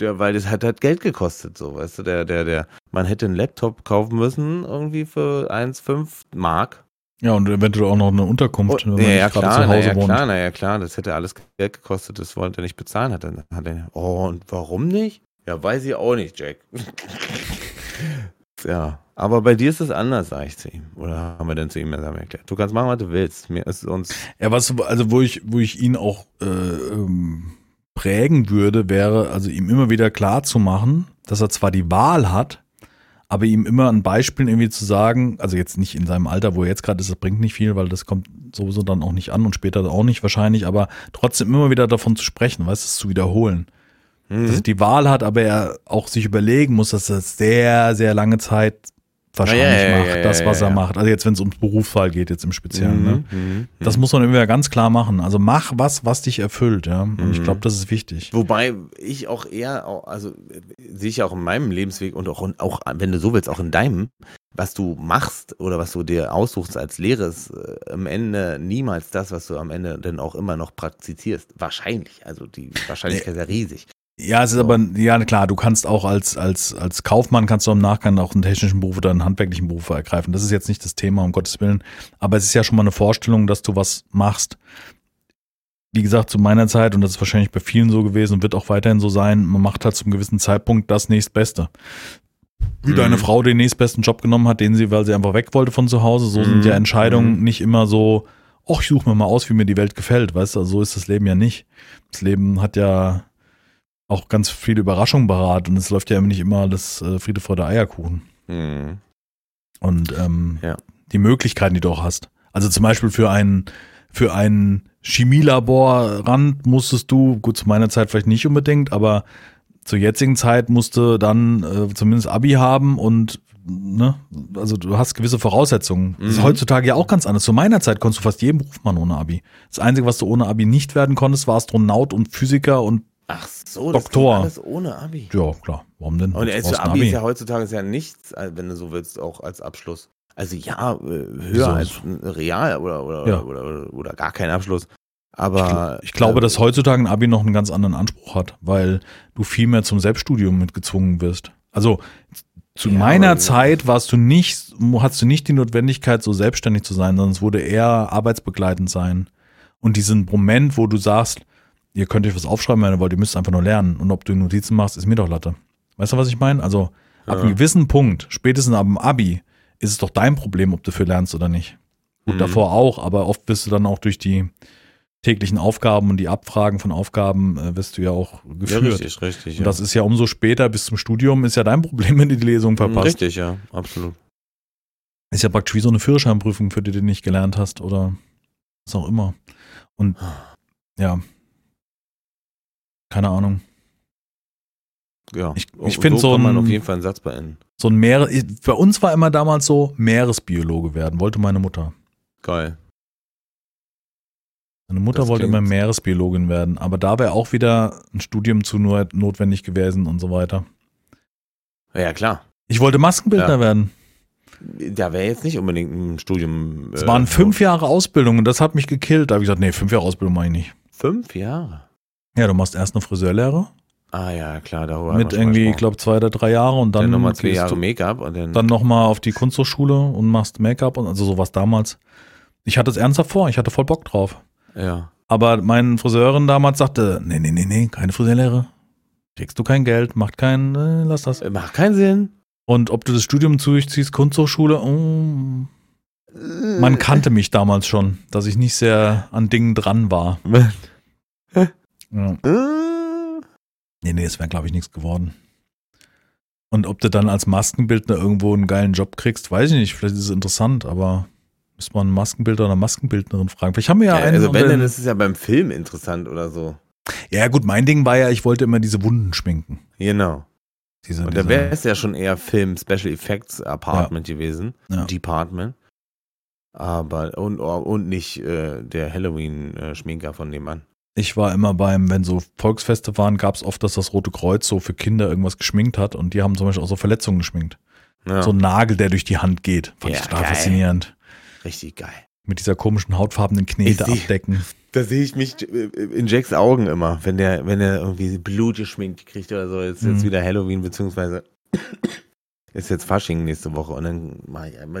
Der, weil das hat halt Geld gekostet, so, weißt du, der, der, der, man hätte einen Laptop kaufen müssen, irgendwie für 1,5 Mark. Ja, und eventuell auch noch eine Unterkunft, oh, wenn man ja, ja, klar, zu Hause ja, wohnt. Klar, na ja, klar, das hätte alles Geld gekostet, das wollte er nicht bezahlen. Hat er, hat er, oh, und warum nicht? Ja, weiß ich auch nicht, Jack. *laughs* ja, aber bei dir ist es anders, sag ich zu ihm. Oder haben wir denn zu ihm erklärt? Du kannst machen, was du willst. Mir ist uns. Ja, was, also wo ich, wo ich ihn auch äh, ähm, prägen würde, wäre, also ihm immer wieder klar zu machen, dass er zwar die Wahl hat, aber ihm immer ein Beispiel irgendwie zu sagen, also jetzt nicht in seinem Alter, wo er jetzt gerade ist, das bringt nicht viel, weil das kommt sowieso dann auch nicht an und später auch nicht wahrscheinlich, aber trotzdem immer wieder davon zu sprechen, weißt du, es zu wiederholen. Mhm. Dass er die Wahl hat, aber er auch sich überlegen muss, dass er sehr, sehr lange Zeit wahrscheinlich ja, ja, macht, ja, das, was er macht. Also jetzt, wenn es ums Berufswahl geht, jetzt im Speziellen. Mhm, ne? Mhm, das muss man irgendwie ganz klar machen. Also mach was, was dich erfüllt, ja. Und mhm. ich glaube, das ist wichtig. Wobei ich auch eher, also sehe ich auch in meinem Lebensweg und auch, auch, wenn du so willst, auch in deinem, was du machst oder was du dir aussuchst als Lehre, ist äh, am Ende niemals das, was du am Ende dann auch immer noch praktizierst. Wahrscheinlich. Also die Wahrscheinlichkeit ist ja riesig. Ja, es ist aber, ja klar, du kannst auch als, als, als Kaufmann kannst du im Nachgang auch einen technischen Beruf oder einen handwerklichen Beruf ergreifen. Das ist jetzt nicht das Thema, um Gottes Willen. Aber es ist ja schon mal eine Vorstellung, dass du was machst. Wie gesagt, zu meiner Zeit, und das ist wahrscheinlich bei vielen so gewesen und wird auch weiterhin so sein, man macht halt zum gewissen Zeitpunkt das nächstbeste. Wie mhm. deine Frau den nächstbesten Job genommen hat, den sie, weil sie einfach weg wollte von zu Hause. So mhm. sind ja Entscheidungen mhm. nicht immer so, ach, ich suche mir mal aus, wie mir die Welt gefällt, weißt du, also so ist das Leben ja nicht. Das Leben hat ja, auch ganz viele Überraschungen parat und es läuft ja nicht immer das äh, Friede vor der Eierkuchen. Mhm. Und ähm, ja. die Möglichkeiten, die du auch hast. Also zum Beispiel für einen für einen Chemielaborrand musstest du, gut zu meiner Zeit vielleicht nicht unbedingt, aber zur jetzigen Zeit musste dann äh, zumindest Abi haben und ne, also du hast gewisse Voraussetzungen. Das ist mhm. heutzutage ja auch ganz anders. Zu meiner Zeit konntest du fast jeden Beruf machen ohne Abi. Das Einzige, was du ohne Abi nicht werden konntest, war Astronaut und Physiker und Ach so, Doktor. das alles ohne Abi. Ja, klar. Warum denn? Und also Abi, Abi, ist ja heutzutage ist ja nichts, äh, wenn du so willst, auch als Abschluss. Also ja, äh, höher als Real oder, oder, ja. oder, oder, oder, gar kein Abschluss. Aber ich, ich glaube, äh, dass heutzutage ein Abi noch einen ganz anderen Anspruch hat, weil du viel mehr zum Selbststudium mitgezwungen wirst. Also zu ja, meiner Zeit warst du nicht, hattest du nicht die Notwendigkeit, so selbstständig zu sein, sondern es wurde eher arbeitsbegleitend sein. Und diesen Moment, wo du sagst, ihr könnt euch was aufschreiben, wenn ihr wollt, ihr müsst einfach nur lernen. Und ob du Notizen machst, ist mir doch Latte. Weißt du, was ich meine? Also ab ja. einem gewissen Punkt, spätestens ab dem Abi, ist es doch dein Problem, ob du für lernst oder nicht. Und mhm. davor auch, aber oft bist du dann auch durch die täglichen Aufgaben und die Abfragen von Aufgaben äh, wirst du ja auch geführt. Ja, richtig, richtig. Und das ist ja umso später bis zum Studium ist ja dein Problem, wenn du die Lesung verpasst. Richtig, ja, absolut. Ist ja praktisch wie so eine Führerscheinprüfung, für die du nicht gelernt hast oder was auch immer. Und ja, keine Ahnung. Ja, ich, ich finde so, so man auf jeden Fall einen Satz beenden. So ein Meere, bei uns war immer damals so Meeresbiologe werden, wollte meine Mutter. Geil. Meine Mutter das wollte immer Meeresbiologin werden, aber da wäre auch wieder ein Studium zu nur notwendig gewesen und so weiter. Ja, klar. Ich wollte Maskenbildner ja. werden. Da wäre jetzt nicht unbedingt ein Studium. Es äh, waren fünf Jahre Ausbildung und das hat mich gekillt. Da habe ich gesagt, nee, fünf Jahre Ausbildung mache ich nicht. Fünf Jahre? Ja, du machst erst eine Friseurlehre. Ah ja, klar, darüber. Mit irgendwie, ich glaube, zwei oder drei Jahre und dann, dann nochmal zwei Jahre Make-up und dann. Dann nochmal auf die Kunsthochschule und machst Make-up und also sowas damals. Ich hatte es ernsthaft vor, ich hatte voll Bock drauf. Ja. Aber mein Friseurin damals sagte, nee, nee, nee, nee, keine Friseurlehre. Kriegst du kein Geld, macht keinen, äh, lass das. Macht keinen Sinn. Und ob du das Studium durchziehst, Kunsthochschule, oh, man kannte mich damals schon, dass ich nicht sehr an Dingen dran war. *laughs* Ja. Äh. Nee, nee, es wäre, glaube ich, nichts geworden. Und ob du dann als Maskenbildner irgendwo einen geilen Job kriegst, weiß ich nicht. Vielleicht ist es interessant, aber Müsste man einen Maskenbildner oder Maskenbildnerin fragen. Vielleicht haben wir ja, ja einen. Also wenn, dann ist es ja beim Film interessant oder so. Ja, gut, mein Ding war ja, ich wollte immer diese Wunden schminken. Genau. Diese, Und da wäre es ja schon eher Film Special Effects Apartment Ja. gewesen. Ja. Department. Aber, und, und nicht äh, der Halloween-Schminker von nebenan. Ich war immer beim, wenn so Volksfeste waren, gab es oft, dass das Rote Kreuz so für Kinder irgendwas geschminkt hat und die haben zum Beispiel auch so Verletzungen geschminkt. Ja, So ein Nagel, der durch die Hand geht. Fand Ja, ich total geil. faszinierend. richtig geil. Mit dieser komischen hautfarbenen Knete seh- abdecken. Da sehe ich mich äh, in Jacks Augen immer, wenn der, wenn er irgendwie Blut geschminkt kriegt oder so. Ist jetzt Mhm. wieder Halloween, beziehungsweise *coughs* ist jetzt Fasching nächste Woche und dann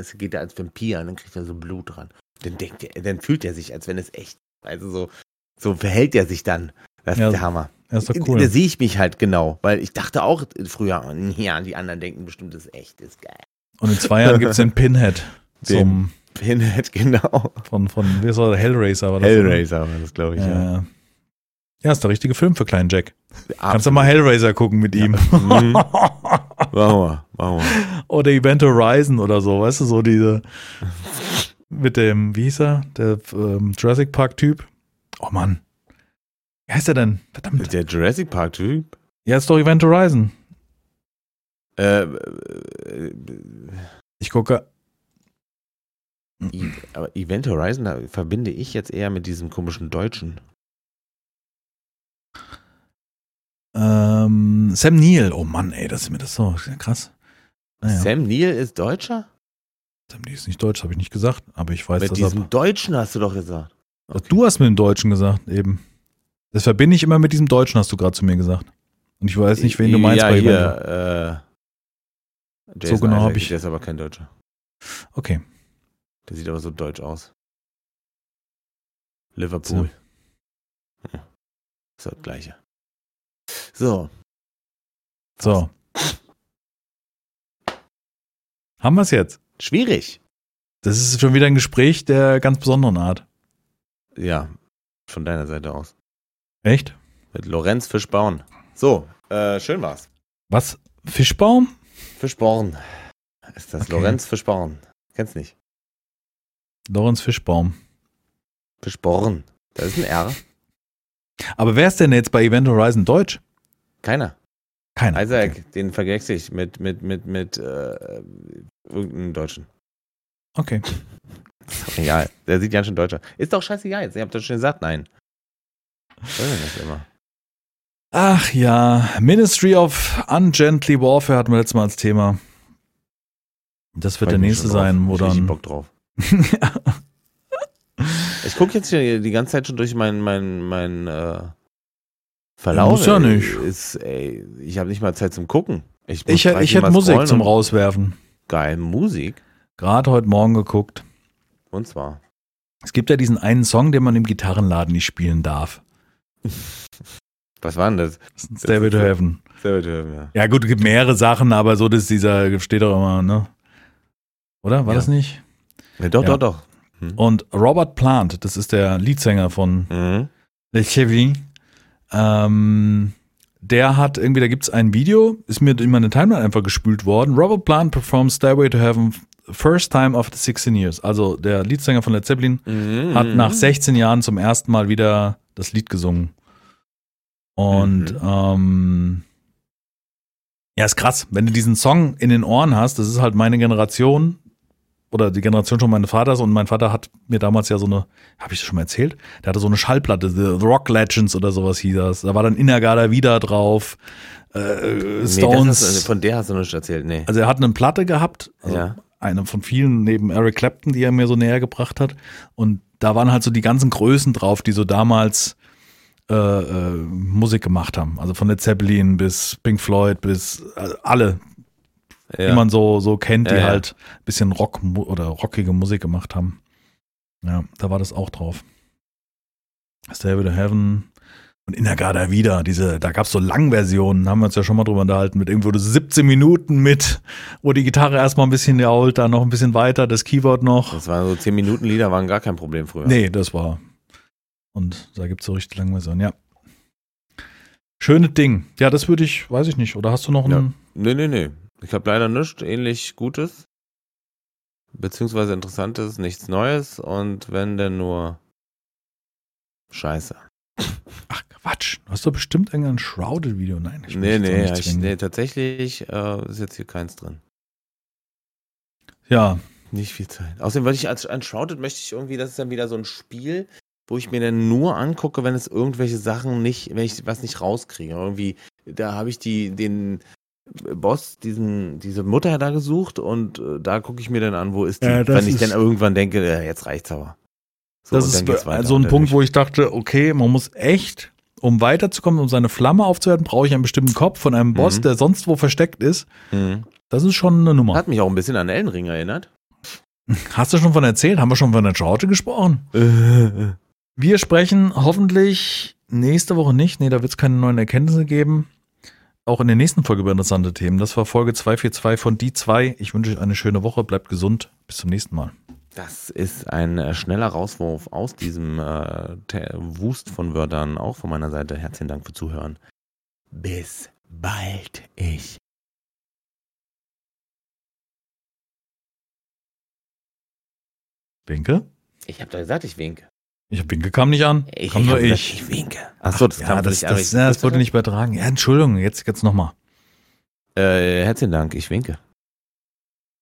ich, geht er als Vampir und dann kriegt er so Blut dran. Dann denkt er, dann fühlt er sich, als wenn es echt. Also so, so verhält er sich dann. Das Ja, ist der Hammer. Ja, ist doch Da cool. sehe ich mich halt genau, weil ich dachte auch früher, ja, die anderen denken bestimmt, das ist echt, das ist geil. Und in zwei Jahren gibt es den *laughs* Pinhead. Den Zum, Pinhead, genau. von, von, wie ist er, Hellraiser war das. Hellraiser war das, glaube ich. Ja, Ja. ja. ja, ist der richtige Film für kleinen Jack. Kannst du Absolut. mal Hellraiser gucken mit ihm. Mhm. *laughs* Machen wir, machen wir. oder Event Horizon oder so, weißt du, so diese mit dem, wie hieß er, der ähm, Jurassic Park Typ. Oh Mann. Wie heißt er denn? Verdammt. Der Jurassic Park-Typ? Ja, ist doch Event Horizon. Äh, äh, Ich gucke. aber Event Horizon da verbinde ich jetzt eher mit diesem komischen Deutschen. Ähm, Sam Neill. Oh Mann, ey, das ist mir das so krass. Naja, Sam, Sam Neill ist Deutscher? Neill ist nicht deutsch, habe ich nicht gesagt, aber ich weiß, Mit dass diesem Deutschen hast du doch gesagt. Dass du hast mit dem Deutschen gesagt, eben. Das verbinde ich immer mit diesem Deutschen, hast du gerade zu mir gesagt. Und ich weiß nicht, wen du meinst ja, bei hier, äh, So genau Isaac, hab ich- Der ist aber kein Deutscher. Okay. Der sieht aber so deutsch aus. Liverpool. Hm. Ist das gleiche. So. So. Haben wir es jetzt? Schwierig. Das ist schon wieder ein Gespräch der ganz besonderen Art. Ja. Von deiner Seite aus. Echt? Mit Lorenz Fischbauen. So, äh, schön war's. Was? Fischbaum? Fischborn. Ist das Okay. Lorenz Fischborn? Kennst nicht. Lorenz Fischbaum. Fischborn. Da ist ein R. Aber wer ist denn jetzt bei Event Horizon Deutsch? Keiner. Keiner. Isaac, Okay. den verwechsel ich mit, mit, mit, mit, äh, irgendeinem Deutschen. okay. *laughs* Ist doch egal. Der sieht ganz schön deutscher. Ist doch scheißegal jetzt. Ihr habt doch schon gesagt, nein. Was soll denn das immer? Ach ja, Ministry of Ungently Warfare hatten wir letztes Mal als Thema. Das wird Freu der ich nächste sein, wo Ich dann. Bock drauf. *laughs* Ich gucke jetzt hier die ganze Zeit schon durch meinen mein, mein, äh, Verlauf. muss ja nicht. Ist, ey, ich habe nicht mal Zeit zum Gucken. Ich, ich, ich hätte Musik zum Rauswerfen. Geil, Musik. Gerade heute Morgen geguckt. Und zwar. Es gibt ja diesen einen Song, den man im Gitarrenladen nicht spielen darf. *laughs* Was war denn das? Stairway to Heaven. Sehr gut, ja. Ja gut, es gibt mehrere Sachen, aber so das ist dieser, steht doch immer, ne? Oder? War Ja. das nicht? ja doch, Ja. doch, doch. Und Robert Plant, das ist der Leadsänger von Mhm. Le Chevy, ähm, der hat irgendwie, da gibt es ein Video, ist mir in meine Timeline einfach gespült worden. Robert Plant performs Stairway to Heaven first time after 16 years. Also der Leadsänger von Led Zeppelin Mhm. hat nach 16 Jahren zum ersten Mal wieder das Lied gesungen. Und Mhm. ähm, ja, ist krass, wenn du diesen Song in den Ohren hast, das ist halt meine Generation oder die Generation schon meines Vaters und mein Vater hat mir damals ja so eine, habe ich das schon mal erzählt? Der hatte so eine Schallplatte, The, The Rock Legends oder sowas hieß das. Da war dann Innergarda wieder drauf, äh, Nee, das Stones. hast du, von der hast du nicht erzählt, nee. Also er hat eine Platte gehabt, also Ja. Eine von vielen neben Eric Clapton, die er mir so näher gebracht hat. Und da waren halt so die ganzen Größen drauf, die so damals äh, äh, Musik gemacht haben. Also von Led Zeppelin bis Pink Floyd bis äh, alle, ja. die man so, so kennt, die Ja, ja. halt ein bisschen Rock oder rockige Musik gemacht haben. Ja, da war das auch drauf. Stairway to Heaven und Innergarda wieder. Diese, da gab es so Langversionen, haben wir uns ja schon mal drüber unterhalten, mit irgendwo 17 Minuten mit, wo die Gitarre erstmal ein bisschen jault, dann noch ein bisschen weiter, das Keyboard noch. Das waren so 10 Minuten Lieder, waren gar kein Problem früher. Nee, das war. Und da gibt es so richtig lange Versionen, ja. Schönes Ding. Ja, das würde ich, weiß ich nicht. Oder hast du noch Ja. einen? Nee, nee, nee. Ich habe leider nichts ähnlich Gutes. beziehungsweise Interessantes, nichts Neues und wenn denn nur Scheiße. Ach Quatsch, du hast doch bestimmt irgendein Shrouded-Video. Nein, ich Nee, nee, ich, nee, tatsächlich äh, ist jetzt hier keins drin. Ja. Nicht viel Zeit. Außerdem wollte ich als Unshrouded möchte ich irgendwie, das ist dann wieder so ein Spiel, wo ich mir dann nur angucke, wenn es irgendwelche Sachen nicht, wenn ich was nicht rauskriege. Irgendwie, da habe ich die, den Boss, diesen, diese Mutter da gesucht und äh, da gucke ich mir dann an, wo ist die, ja, wenn ich dann irgendwann denke, äh, jetzt reicht's aber. So, das ist so ein Punkt, wo ich dachte, okay, man muss echt, um weiterzukommen, um seine Flamme aufzuwerten, brauche ich einen bestimmten Kopf von einem Boss, mhm. der sonst wo versteckt ist. Mhm. Das ist schon eine Nummer. Hat mich auch ein bisschen an Elden Ring erinnert. *laughs* Hast du schon von erzählt? Haben wir schon von der Traute gesprochen? *laughs* wir sprechen hoffentlich nächste Woche nicht. Nee, da wird es keine neuen Erkenntnisse geben. Auch in der nächsten Folge über interessante Themen. Das war Folge 242 von Die 2. Ich wünsche euch eine schöne Woche. Bleibt gesund. Bis zum nächsten Mal. Das ist ein äh, schneller Rauswurf aus diesem äh, Wust von Wörtern. Auch von meiner Seite herzlichen Dank für Zuhören. Bis bald, ich. Winke? Ich habe doch gesagt, ich winke. Ich winke kam nicht an. Ich, kam nur ich. Gesagt, ich winke. Achso, das Ach, kam ja, das, nicht das, an. Ja, das wurde nicht übertragen. Ja, Entschuldigung, jetzt, jetzt nochmal. Äh, herzlichen Dank, ich winke.